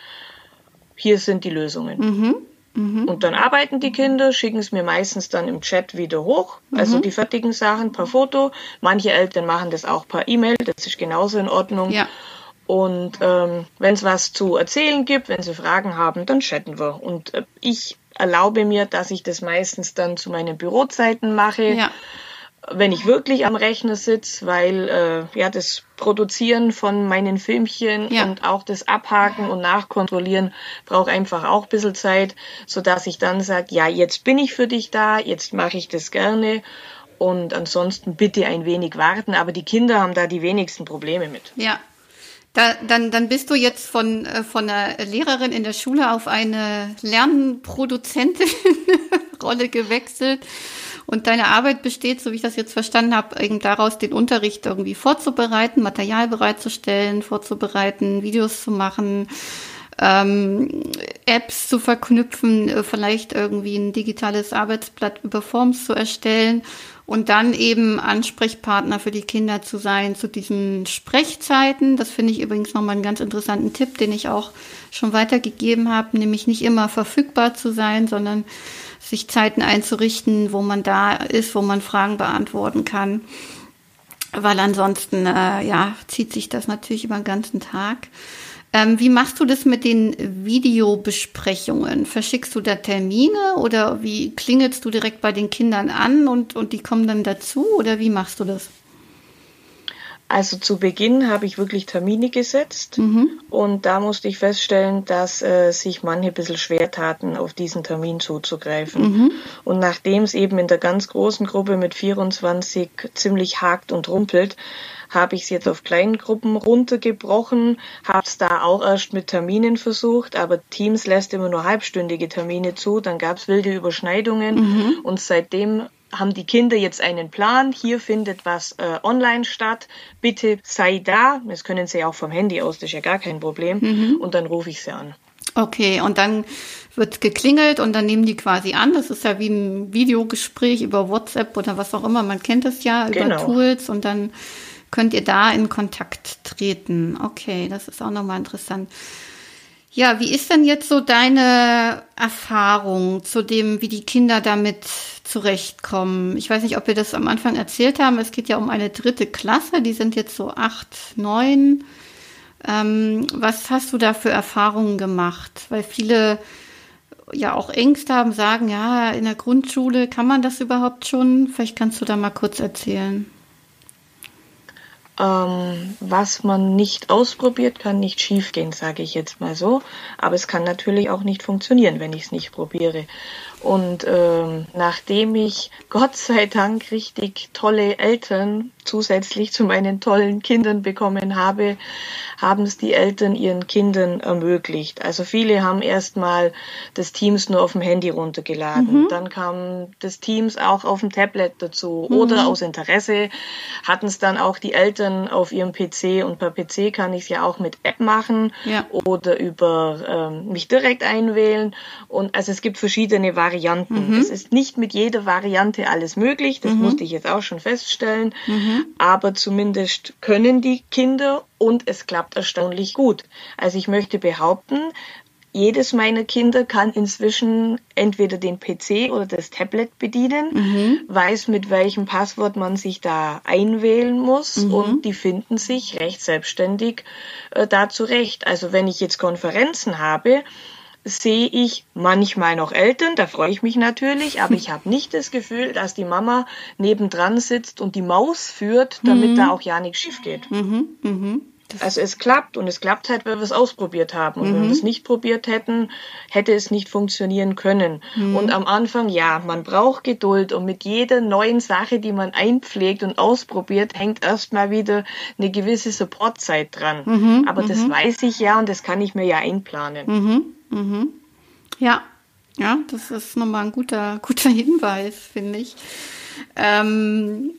Hier sind die Lösungen. Mhm. Mhm. Und dann arbeiten die Kinder, schicken es mir meistens dann im Chat wieder hoch, also mhm. die fertigen Sachen per Foto. Manche Eltern machen das auch per E-Mail, das ist genauso in Ordnung. Ja. Und ähm, wenn es was zu erzählen gibt, wenn sie Fragen haben, dann chatten wir. Und äh, ich erlaube mir, dass ich das meistens dann zu meinen Bürozeiten mache. Ja wenn ich wirklich am Rechner sitze, weil äh, ja das Produzieren von meinen Filmchen ja. und auch das Abhaken und Nachkontrollieren braucht einfach auch ein bisschen Zeit, so dass ich dann sage, ja, jetzt bin ich für dich da, jetzt mache ich das gerne und ansonsten bitte ein wenig warten, aber die Kinder haben da die wenigsten Probleme mit. Ja. Da, dann, dann bist du jetzt von, äh, von einer Lehrerin in der Schule auf eine Lernproduzentin-Rolle [LAUGHS] gewechselt. Und deine Arbeit besteht, so wie ich das jetzt verstanden habe, eben daraus, den Unterricht irgendwie vorzubereiten, Material bereitzustellen, vorzubereiten, Videos zu machen, ähm, Apps zu verknüpfen, äh, vielleicht irgendwie ein digitales Arbeitsblatt über Forms zu erstellen und dann eben Ansprechpartner für die Kinder zu sein zu diesen Sprechzeiten. Das finde ich übrigens nochmal einen ganz interessanten Tipp, den ich auch schon weitergegeben habe, nämlich nicht immer verfügbar zu sein, sondern sich Zeiten einzurichten, wo man da ist, wo man Fragen beantworten kann. Weil ansonsten, äh, ja, zieht sich das natürlich über den ganzen Tag. Ähm, wie machst du das mit den Videobesprechungen? Verschickst du da Termine oder wie klingelst du direkt bei den Kindern an und, und die kommen dann dazu oder wie machst du das? Also zu Beginn habe ich wirklich Termine gesetzt mhm. und da musste ich feststellen, dass äh, sich manche ein bisschen schwer taten, auf diesen Termin zuzugreifen. Mhm. Und nachdem es eben in der ganz großen Gruppe mit 24 ziemlich hakt und rumpelt, habe ich es jetzt auf kleinen Gruppen runtergebrochen, habe es da auch erst mit Terminen versucht, aber Teams lässt immer nur halbstündige Termine zu, dann gab es wilde Überschneidungen mhm. und seitdem haben die Kinder jetzt einen Plan, hier findet was äh, online statt, bitte sei da, das können sie auch vom Handy aus, das ist ja gar kein Problem, mhm. und dann rufe ich sie an. Okay, und dann wird geklingelt und dann nehmen die quasi an. Das ist ja wie ein Videogespräch über WhatsApp oder was auch immer. Man kennt es ja über genau. Tools und dann könnt ihr da in Kontakt treten. Okay, das ist auch nochmal interessant. Ja, wie ist denn jetzt so deine Erfahrung zu dem, wie die Kinder damit zurechtkommen? Ich weiß nicht, ob wir das am Anfang erzählt haben. Es geht ja um eine dritte Klasse. Die sind jetzt so acht, neun. Ähm, was hast du da für Erfahrungen gemacht? Weil viele ja auch Ängste haben, sagen, ja, in der Grundschule kann man das überhaupt schon? Vielleicht kannst du da mal kurz erzählen. Ähm, was man nicht ausprobiert, kann nicht schiefgehen, sage ich jetzt mal so. Aber es kann natürlich auch nicht funktionieren, wenn ich es nicht probiere. Und ähm, nachdem ich Gott sei Dank richtig tolle Eltern zusätzlich zu meinen tollen Kindern bekommen habe, haben es die Eltern ihren Kindern ermöglicht. Also viele haben erstmal das Teams nur auf dem Handy runtergeladen. Mhm. Dann kam das Teams auch auf dem Tablet dazu. Mhm. Oder aus Interesse hatten es dann auch die Eltern auf ihrem PC und per PC kann ich es ja auch mit App machen ja. oder über ähm, mich direkt einwählen. Und also es gibt verschiedene Varianten. Mhm. Es ist nicht mit jeder Variante alles möglich. Das mhm. musste ich jetzt auch schon feststellen. Mhm. Aber zumindest können die Kinder und es klappt erstaunlich gut. Also ich möchte behaupten, jedes meiner Kinder kann inzwischen entweder den PC oder das Tablet bedienen, mhm. weiß mit welchem Passwort man sich da einwählen muss mhm. und die finden sich recht selbstständig äh, da zurecht. Also wenn ich jetzt Konferenzen habe, sehe ich manchmal noch Eltern, da freue ich mich natürlich, aber ich [LAUGHS] habe nicht das Gefühl, dass die Mama nebendran sitzt und die Maus führt, damit mhm. da auch ja nichts schief geht. Mhm. Mhm. Also es klappt und es klappt halt, weil wir es ausprobiert haben. Und mhm. wenn wir es nicht probiert hätten, hätte es nicht funktionieren können. Mhm. Und am Anfang, ja, man braucht Geduld und mit jeder neuen Sache, die man einpflegt und ausprobiert, hängt erstmal wieder eine gewisse Supportzeit dran. Mhm. Aber das mhm. weiß ich ja und das kann ich mir ja einplanen. Mhm. Ja, ja, das ist nochmal ein guter, [LAUGHS] guter Hinweis, finde ich. Ähm,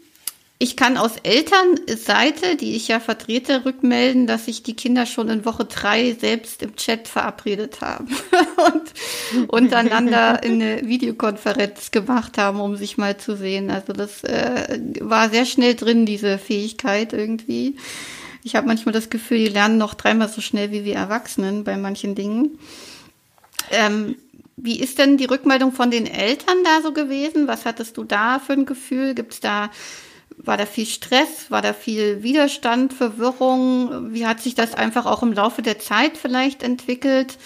ich kann aus Elternseite, die ich ja vertrete, rückmelden, dass sich die Kinder schon in Woche drei selbst im Chat verabredet haben [LAUGHS] und untereinander in [LAUGHS] eine Videokonferenz gemacht haben, um sich mal zu sehen. Also das äh, war sehr schnell drin, diese Fähigkeit irgendwie. Ich habe manchmal das Gefühl, die lernen noch dreimal so schnell wie wir Erwachsenen bei manchen Dingen. Ähm, wie ist denn die Rückmeldung von den Eltern da so gewesen? Was hattest du da für ein Gefühl? Gibt es da war da viel Stress? War da viel Widerstand, Verwirrung? Wie hat sich das einfach auch im Laufe der Zeit vielleicht entwickelt?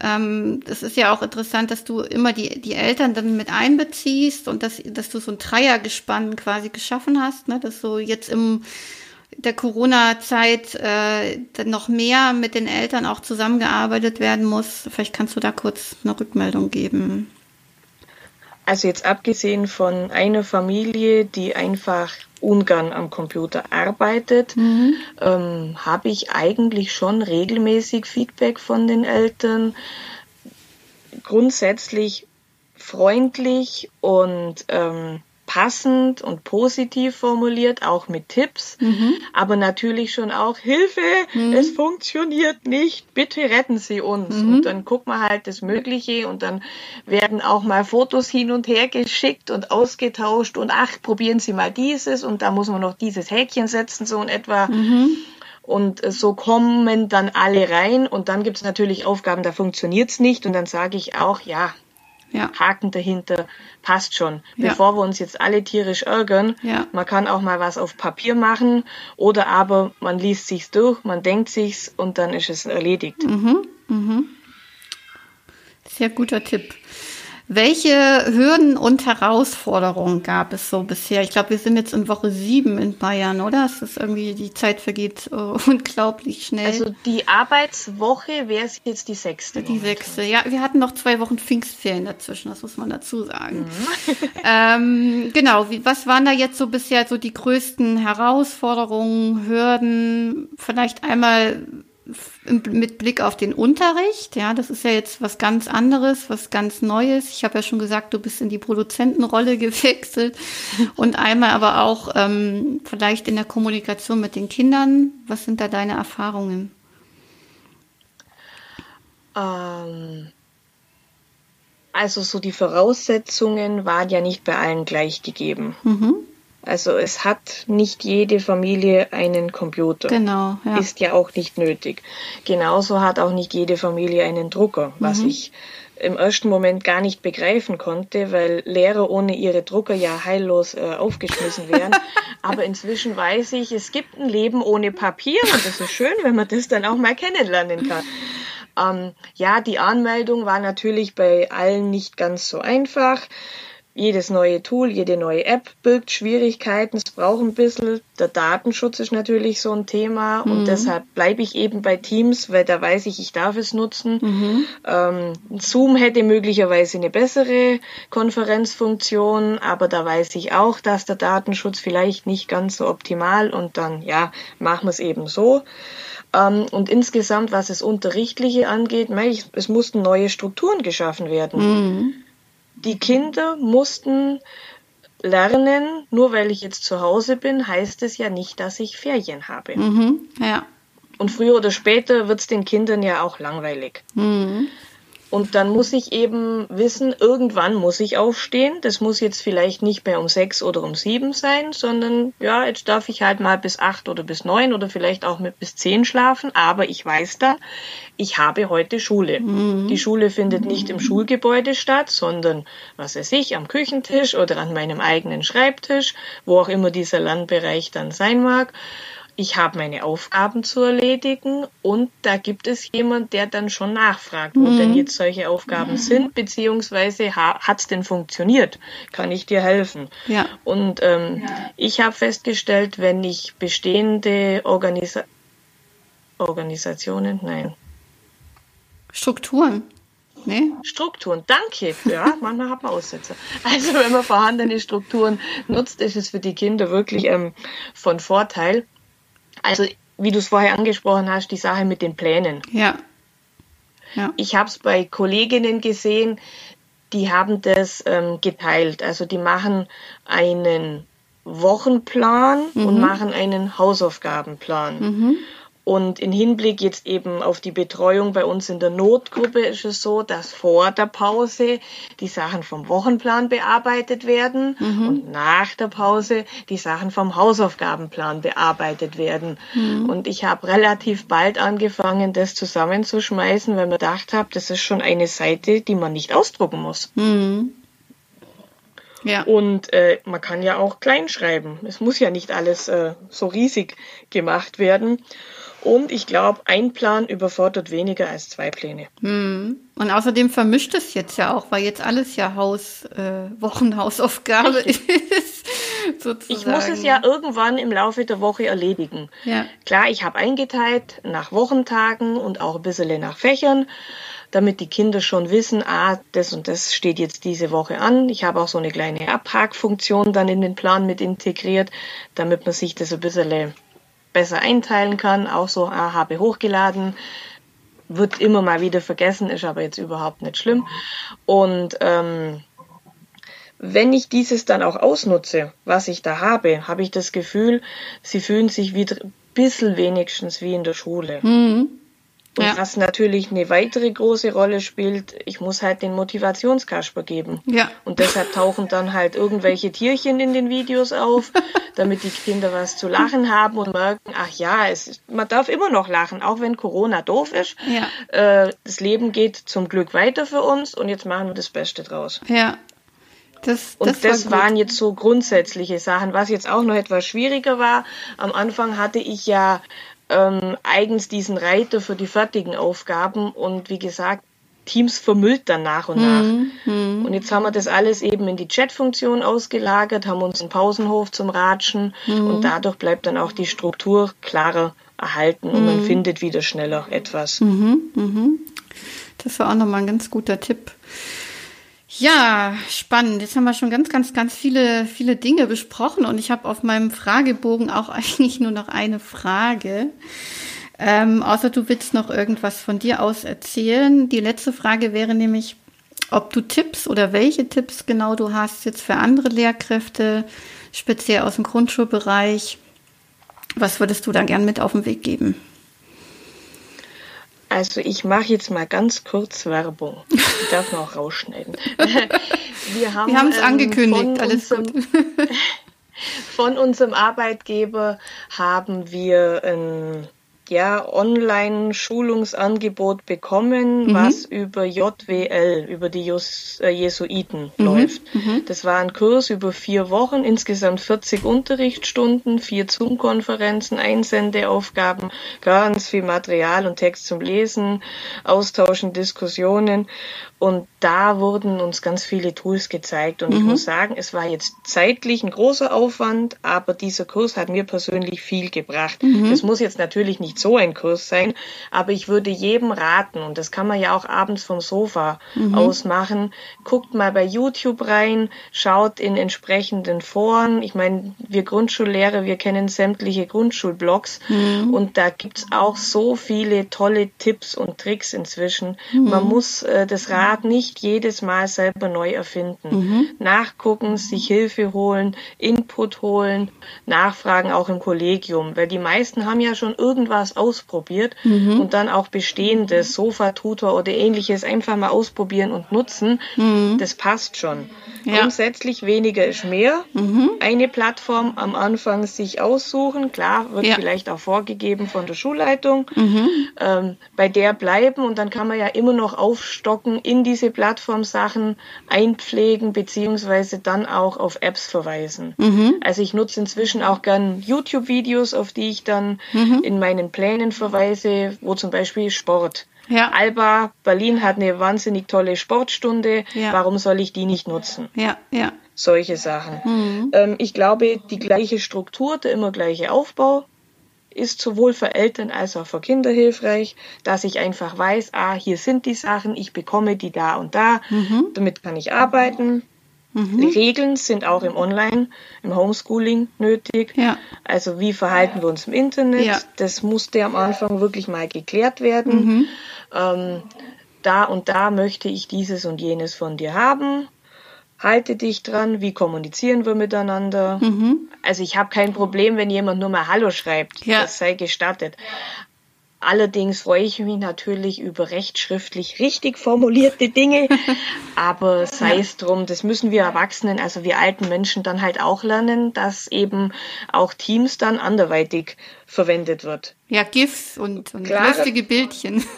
Ähm, das ist ja auch interessant, dass du immer die, die Eltern dann mit einbeziehst und dass, dass du so ein Dreiergespann quasi geschaffen hast, ne? dass so jetzt im der Corona-Zeit äh, noch mehr mit den Eltern auch zusammengearbeitet werden muss. Vielleicht kannst du da kurz eine Rückmeldung geben. Also jetzt abgesehen von einer Familie, die einfach ungern am Computer arbeitet, mhm. ähm, habe ich eigentlich schon regelmäßig Feedback von den Eltern. Grundsätzlich freundlich und ähm, passend und positiv formuliert, auch mit Tipps, mhm. aber natürlich schon auch Hilfe, mhm. es funktioniert nicht, bitte retten Sie uns. Mhm. Und dann guckt man halt das Mögliche und dann werden auch mal Fotos hin und her geschickt und ausgetauscht und ach, probieren Sie mal dieses und da muss man noch dieses Häkchen setzen, so in etwa. Mhm. Und so kommen dann alle rein und dann gibt es natürlich Aufgaben, da funktioniert's nicht und dann sage ich auch, ja, ja. Haken dahinter, passt schon. Ja. Bevor wir uns jetzt alle tierisch ärgern, ja. man kann auch mal was auf Papier machen oder aber man liest sich's durch, man denkt sich's und dann ist es erledigt. Mhm. Mhm. Sehr guter Tipp. Welche Hürden und Herausforderungen gab es so bisher? Ich glaube, wir sind jetzt in Woche sieben in Bayern, oder? Es ist irgendwie, die Zeit vergeht uh, [LAUGHS] unglaublich schnell. Also die Arbeitswoche wäre jetzt die sechste. Die sechste, ja. Wir hatten noch zwei Wochen Pfingstferien dazwischen, das muss man dazu sagen. Mhm. [LAUGHS] ähm, genau, wie, was waren da jetzt so bisher so die größten Herausforderungen, Hürden? Vielleicht einmal mit Blick auf den Unterricht, ja, das ist ja jetzt was ganz anderes, was ganz Neues. Ich habe ja schon gesagt, du bist in die Produzentenrolle [LAUGHS] gewechselt und einmal aber auch ähm, vielleicht in der Kommunikation mit den Kindern. Was sind da deine Erfahrungen? Ähm, also so die Voraussetzungen waren ja nicht bei allen gleich gegeben. Mhm. Also es hat nicht jede Familie einen Computer. Genau. Ja. Ist ja auch nicht nötig. Genauso hat auch nicht jede Familie einen Drucker, was mhm. ich im ersten Moment gar nicht begreifen konnte, weil Lehrer ohne ihre Drucker ja heillos äh, aufgeschmissen wären. [LAUGHS] Aber inzwischen weiß ich, es gibt ein Leben ohne Papier und das ist schön, wenn man das dann auch mal kennenlernen kann. Ähm, ja, die Anmeldung war natürlich bei allen nicht ganz so einfach jedes neue Tool, jede neue App birgt Schwierigkeiten. Es braucht ein bisschen. Der Datenschutz ist natürlich so ein Thema mhm. und deshalb bleibe ich eben bei Teams, weil da weiß ich, ich darf es nutzen. Mhm. Ähm, Zoom hätte möglicherweise eine bessere Konferenzfunktion, aber da weiß ich auch, dass der Datenschutz vielleicht nicht ganz so optimal und dann, ja, machen wir es eben so. Ähm, und insgesamt, was das Unterrichtliche angeht, es mussten neue Strukturen geschaffen werden. Mhm die Kinder mussten lernen, nur weil ich jetzt zu Hause bin, heißt es ja nicht, dass ich Ferien habe. Mhm, ja. Und früher oder später wird es den Kindern ja auch langweilig. Mhm. Und dann muss ich eben wissen, irgendwann muss ich aufstehen. Das muss jetzt vielleicht nicht mehr um sechs oder um sieben sein, sondern ja, jetzt darf ich halt mal bis acht oder bis neun oder vielleicht auch mit bis zehn schlafen. Aber ich weiß da, ich habe heute Schule. Mhm. Die Schule findet nicht im Schulgebäude statt, sondern, was weiß ich, am Küchentisch oder an meinem eigenen Schreibtisch, wo auch immer dieser Landbereich dann sein mag ich habe meine Aufgaben zu erledigen und da gibt es jemand, der dann schon nachfragt, wo mhm. denn jetzt solche Aufgaben sind, beziehungsweise ha hat es denn funktioniert? Kann ich dir helfen? Ja. Und ähm, ja. ich habe festgestellt, wenn ich bestehende Organisa Organisationen, nein. Strukturen. Nee? Strukturen, danke. Ja, manchmal hat man Aussetzer. Also wenn man vorhandene Strukturen nutzt, ist es für die Kinder wirklich ähm, von Vorteil. Also, wie du es vorher angesprochen hast, die Sache mit den Plänen. Ja. ja. Ich habe es bei Kolleginnen gesehen, die haben das ähm, geteilt. Also die machen einen Wochenplan mhm. und machen einen Hausaufgabenplan. Mhm. Und in Hinblick jetzt eben auf die Betreuung bei uns in der Notgruppe ist es so, dass vor der Pause die Sachen vom Wochenplan bearbeitet werden mhm. und nach der Pause die Sachen vom Hausaufgabenplan bearbeitet werden. Mhm. Und ich habe relativ bald angefangen, das zusammenzuschmeißen, weil mir gedacht habe, das ist schon eine Seite, die man nicht ausdrucken muss. Mhm. Ja. Und äh, man kann ja auch klein schreiben. Es muss ja nicht alles äh, so riesig gemacht werden. Und ich glaube, ein Plan überfordert weniger als zwei Pläne. Hm. Und außerdem vermischt es jetzt ja auch, weil jetzt alles ja Haus, äh, Wochenhausaufgabe ist. Sozusagen. [LAUGHS] Ich muss es ja irgendwann im Laufe der Woche erledigen. Ja. Klar, ich habe eingeteilt nach Wochentagen und auch ein bisschen nach Fächern, damit die Kinder schon wissen, ah, das und das steht jetzt diese Woche an. Ich habe auch so eine kleine Abhakfunktion dann in den Plan mit integriert, damit man sich das ein bisschen besser einteilen kann. Auch so, ah, habe hochgeladen, wird immer mal wieder vergessen, ist aber jetzt überhaupt nicht schlimm. Und ähm, wenn ich dieses dann auch ausnutze, was ich da habe, habe ich das Gefühl, sie fühlen sich wieder ein bisschen wenigstens wie in der Schule. Mhm. Und ja. was natürlich eine weitere große Rolle spielt, ich muss halt den Motivationskasper geben. Ja. Und deshalb tauchen dann halt irgendwelche Tierchen in den Videos auf, [LAUGHS] damit die Kinder was zu lachen haben und merken, ach ja, es, man darf immer noch lachen, auch wenn Corona doof ist. Ja. Äh, das Leben geht zum Glück weiter für uns und jetzt machen wir das Beste draus. Ja. Das, das und das war waren jetzt so grundsätzliche Sachen. Was jetzt auch noch etwas schwieriger war, am Anfang hatte ich ja ähm, eigens diesen Reiter für die fertigen Aufgaben und wie gesagt, Teams vermüllt dann nach und nach. Mhm. Und jetzt haben wir das alles eben in die Chat-Funktion ausgelagert, haben uns einen Pausenhof zum Ratschen mhm. und dadurch bleibt dann auch die Struktur klarer erhalten und man mhm. findet wieder schneller etwas. Mhm. Mhm. Das war auch nochmal ein ganz guter Tipp. Ja, spannend. Jetzt haben wir schon ganz, ganz, ganz viele, viele Dinge besprochen und ich habe auf meinem Fragebogen auch [LAUGHS] eigentlich nur noch eine Frage. Ähm, außer du willst noch irgendwas von dir aus erzählen. Die letzte Frage wäre nämlich, ob du Tipps oder welche Tipps genau du hast jetzt für andere Lehrkräfte, speziell aus dem Grundschulbereich. Was würdest du da gern mit auf den Weg geben? Also ich mache jetzt mal ganz kurz Werbung. Ich darf noch rausschneiden. [LAUGHS] Wir haben es ähm, angekündigt, alles unserem, gut. [LAUGHS] von unserem Arbeitgeber haben wir ein ja Online-Schulungsangebot bekommen, mhm. was über JWL, über die Jus äh, Jesuiten mhm. läuft. Mhm. Das war ein Kurs über vier Wochen, insgesamt 40 Unterrichtsstunden, vier Zoom-Konferenzen, Einsendeaufgaben, ganz viel Material und Text zum Lesen, Austauschen, Diskussionen. Und da wurden uns ganz viele Tools gezeigt. Und mhm. ich muss sagen, es war jetzt zeitlich ein großer Aufwand, aber dieser Kurs hat mir persönlich viel gebracht. Mhm. Das muss jetzt natürlich nicht so ein Kurs sein, aber ich würde jedem raten, und das kann man ja auch abends vom Sofa mhm. aus machen, guckt mal bei YouTube rein, schaut in entsprechenden Foren. Ich meine, wir Grundschullehrer, wir kennen sämtliche Grundschulblogs mhm. und da gibt's auch so viele tolle Tipps und Tricks inzwischen. Mhm. Man muss äh, das Rad nicht jedes Mal selber neu erfinden. Mhm. Nachgucken, sich Hilfe holen, Input holen, nachfragen auch im Kollegium, weil die meisten haben ja schon irgendwas ausprobiert mhm. und dann auch bestehendes Sofa-Tutor oder ähnliches einfach mal ausprobieren und nutzen. Mhm. Das passt schon. Ja. Grundsätzlich weniger ist mehr. Mhm. Eine Plattform am Anfang sich aussuchen. Klar, wird ja. vielleicht auch vorgegeben von der Schulleitung. Mhm. Ähm, bei der bleiben und dann kann man ja immer noch aufstocken, in diese Plattform Sachen einpflegen beziehungsweise dann auch auf Apps verweisen. Mhm. Also ich nutze inzwischen auch gern YouTube-Videos, auf die ich dann mhm. in meinen Plänen verweise, wo zum Beispiel Sport ja. Alba, Berlin hat eine wahnsinnig tolle Sportstunde. Ja. Warum soll ich die nicht nutzen? Ja, ja. Solche Sachen. Mhm. Ähm, ich glaube, die gleiche Struktur, der immer gleiche Aufbau ist sowohl für Eltern als auch für Kinder hilfreich, dass ich einfach weiß, ah, hier sind die Sachen, ich bekomme die da und da, mhm. damit kann ich arbeiten. Mhm. Die Regeln sind auch im Online, im Homeschooling nötig. Ja. Also wie verhalten wir uns im Internet? Ja. Das musste am Anfang wirklich mal geklärt werden. Mhm. Ähm, da und da möchte ich dieses und jenes von dir haben. Halte dich dran, wie kommunizieren wir miteinander? Mhm. Also ich habe kein Problem, wenn jemand nur mal Hallo schreibt. Ja. Das sei gestattet. Allerdings freue ich mich natürlich über rechtschriftlich richtig formulierte Dinge, [LAUGHS] aber sei es drum, das müssen wir Erwachsenen, also wir alten Menschen dann halt auch lernen, dass eben auch Teams dann anderweitig verwendet wird. Ja, GIFs und, und lustige Bildchen. [LAUGHS]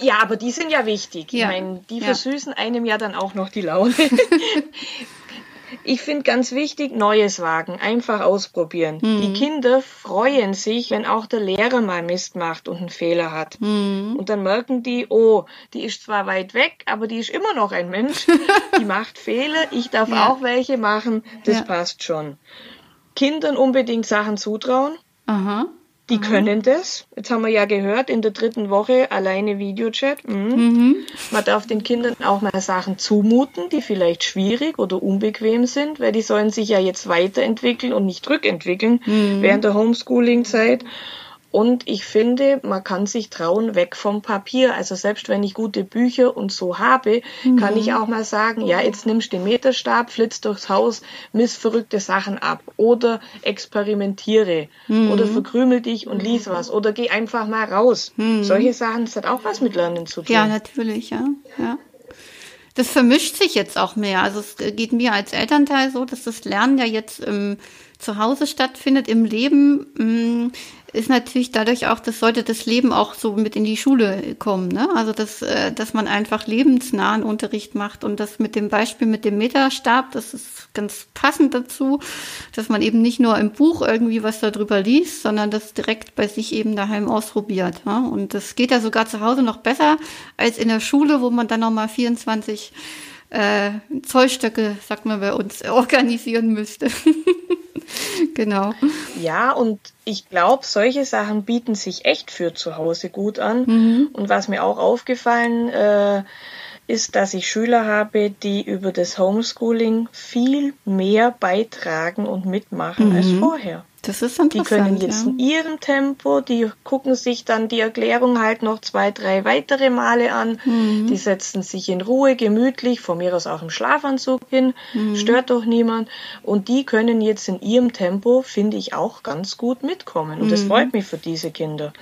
Ja, aber die sind ja wichtig. Ja. Ich meine, die ja. versüßen einem ja dann auch noch die Laune. [LAUGHS] Ich finde ganz wichtig, Neues wagen, einfach ausprobieren. Mhm. Die Kinder freuen sich, wenn auch der Lehrer mal Mist macht und einen Fehler hat. Mhm. Und dann merken die, oh, die ist zwar weit weg, aber die ist immer noch ein Mensch. [LAUGHS] die macht Fehler, ich darf ja. auch welche machen, das ja. passt schon. Kindern unbedingt Sachen zutrauen. Aha. Die mhm. können das. Jetzt haben wir ja gehört, in der dritten Woche alleine Videochat. Mhm. Mhm. Man darf den Kindern auch mal Sachen zumuten, die vielleicht schwierig oder unbequem sind, weil die sollen sich ja jetzt weiterentwickeln und nicht rückentwickeln mhm. während der Homeschooling-Zeit. Und ich finde, man kann sich trauen, weg vom Papier. Also selbst wenn ich gute Bücher und so habe, mhm. kann ich auch mal sagen, ja, jetzt nimmst du den Meterstab, flitzt durchs Haus, miss verrückte Sachen ab oder experimentiere mhm. oder verkrümel dich und lies was oder geh einfach mal raus. Mhm. Solche Sachen, das hat auch was mit Lernen zu tun. Ja, natürlich, ja. ja. Das vermischt sich jetzt auch mehr. Also es geht mir als Elternteil so, dass das Lernen ja jetzt im zu Hause stattfindet, im Leben. Ist natürlich dadurch auch, das sollte das Leben auch so mit in die Schule kommen. Ne? Also dass, äh, dass man einfach lebensnahen Unterricht macht und das mit dem Beispiel mit dem Meterstab, das ist ganz passend dazu, dass man eben nicht nur im Buch irgendwie was darüber liest, sondern das direkt bei sich eben daheim ausprobiert. Ne? Und das geht ja sogar zu Hause noch besser als in der Schule, wo man dann nochmal 24 äh, Zollstöcke, sagt man bei uns, [LAUGHS] organisieren müsste. [LAUGHS] genau. Ja, und ich glaube, solche Sachen bieten sich echt für zu Hause gut an. Mhm. Und was mir auch aufgefallen äh, ist, dass ich Schüler habe, die über das Homeschooling viel mehr beitragen und mitmachen mhm. als vorher. Das ist interessant. Die können jetzt ja. in ihrem Tempo, die gucken sich dann die Erklärung halt noch zwei, drei weitere Male an. Mhm. Die setzen sich in Ruhe, gemütlich, von mir aus auch im Schlafanzug hin, mhm. stört doch niemand. Und die können jetzt in ihrem Tempo, finde ich, auch ganz gut mitkommen. Und mhm. das freut mich für diese Kinder.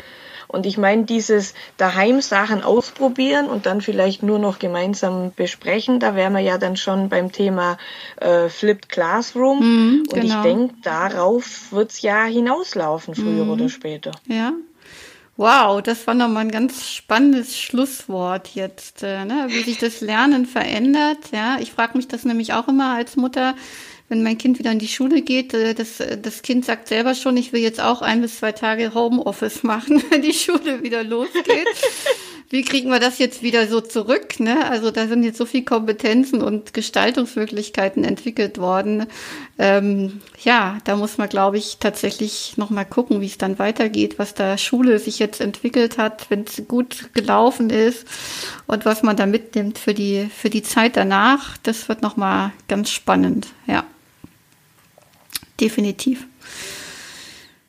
Und ich meine, dieses daheim Sachen ausprobieren und dann vielleicht nur noch gemeinsam besprechen, da wären wir ja dann schon beim Thema äh, Flipped Classroom. Mhm, und genau. ich denke, darauf wird's ja hinauslaufen, früher mhm. oder später. Ja. Wow, das war nochmal ein ganz spannendes Schlusswort jetzt, äh, ne? wie sich das Lernen verändert. Ja, ich frage mich das nämlich auch immer als Mutter, wenn mein Kind wieder in die Schule geht. Äh, das, das Kind sagt selber schon, ich will jetzt auch ein bis zwei Tage Homeoffice machen, [LAUGHS] wenn die Schule wieder losgeht [LAUGHS] wie kriegen wir das jetzt wieder so zurück? Ne? Also da sind jetzt so viel Kompetenzen und Gestaltungsmöglichkeiten entwickelt worden. Ähm, ja, da muss man, glaube ich, tatsächlich noch mal gucken, wie es dann weitergeht, was da Schule sich jetzt entwickelt hat, wenn es gut gelaufen ist und was man da mitnimmt für die für die Zeit danach. Das wird noch mal ganz spannend. Ja, definitiv.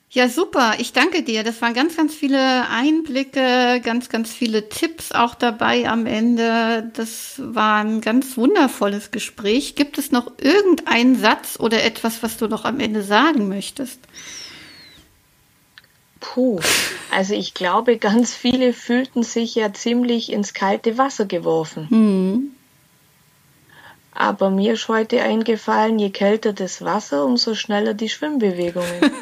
Ja, super. Ich danke dir. Das waren ganz, ganz viele Einblicke, ganz, ganz viele Tipps auch dabei am Ende. Das war ein ganz wundervolles Gespräch. Gibt es noch irgendeinen Satz oder etwas, was du noch am Ende sagen möchtest? Puh, also ich glaube, ganz viele fühlten sich ja ziemlich ins kalte Wasser geworfen. Mhm. Aber mir ist heute eingefallen, je kälter das Wasser, umso schneller die Schwimmbewegungen. [LAUGHS]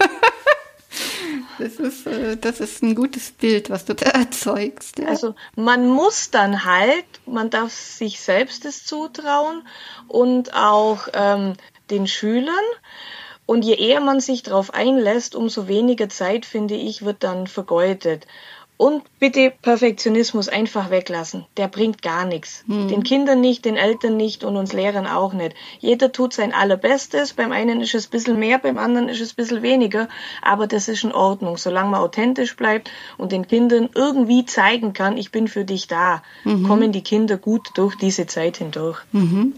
Das ist, äh, das ist ein gutes Bild, was du da erzeugst. Ja. Also man muss dann halt, man darf sich selbst es zutrauen und auch ähm, den Schülern. Und je eher man sich darauf einlässt, umso weniger Zeit, finde ich, wird dann vergeudet. Und bitte Perfektionismus einfach weglassen. Der bringt gar nichts. Hm. Den Kindern nicht, den Eltern nicht und uns Lehrern auch nicht. Jeder tut sein Allerbestes. Beim einen ist es ein bisschen mehr, beim anderen ist es ein bisschen weniger. Aber das ist in Ordnung. Solange man authentisch bleibt und den Kindern irgendwie zeigen kann, ich bin für dich da, mhm. kommen die Kinder gut durch diese Zeit hindurch. Mhm.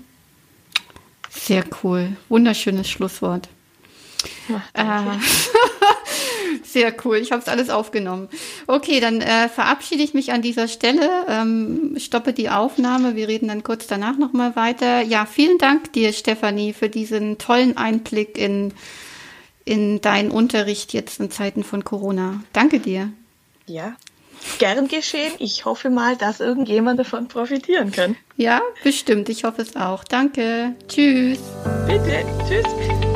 Sehr cool. Wunderschönes Schlusswort. Ach, äh, [LAUGHS] Sehr cool, ich habe es alles aufgenommen. Okay, dann äh, verabschiede ich mich an dieser Stelle, ähm, stoppe die Aufnahme, wir reden dann kurz danach nochmal weiter. Ja, vielen Dank dir, Stefanie, für diesen tollen Einblick in, in deinen Unterricht jetzt in Zeiten von Corona. Danke dir. Ja, gern geschehen. Ich hoffe mal, dass irgendjemand davon profitieren kann. Ja, bestimmt. Ich hoffe es auch. Danke. Tschüss. Bitte. Tschüss.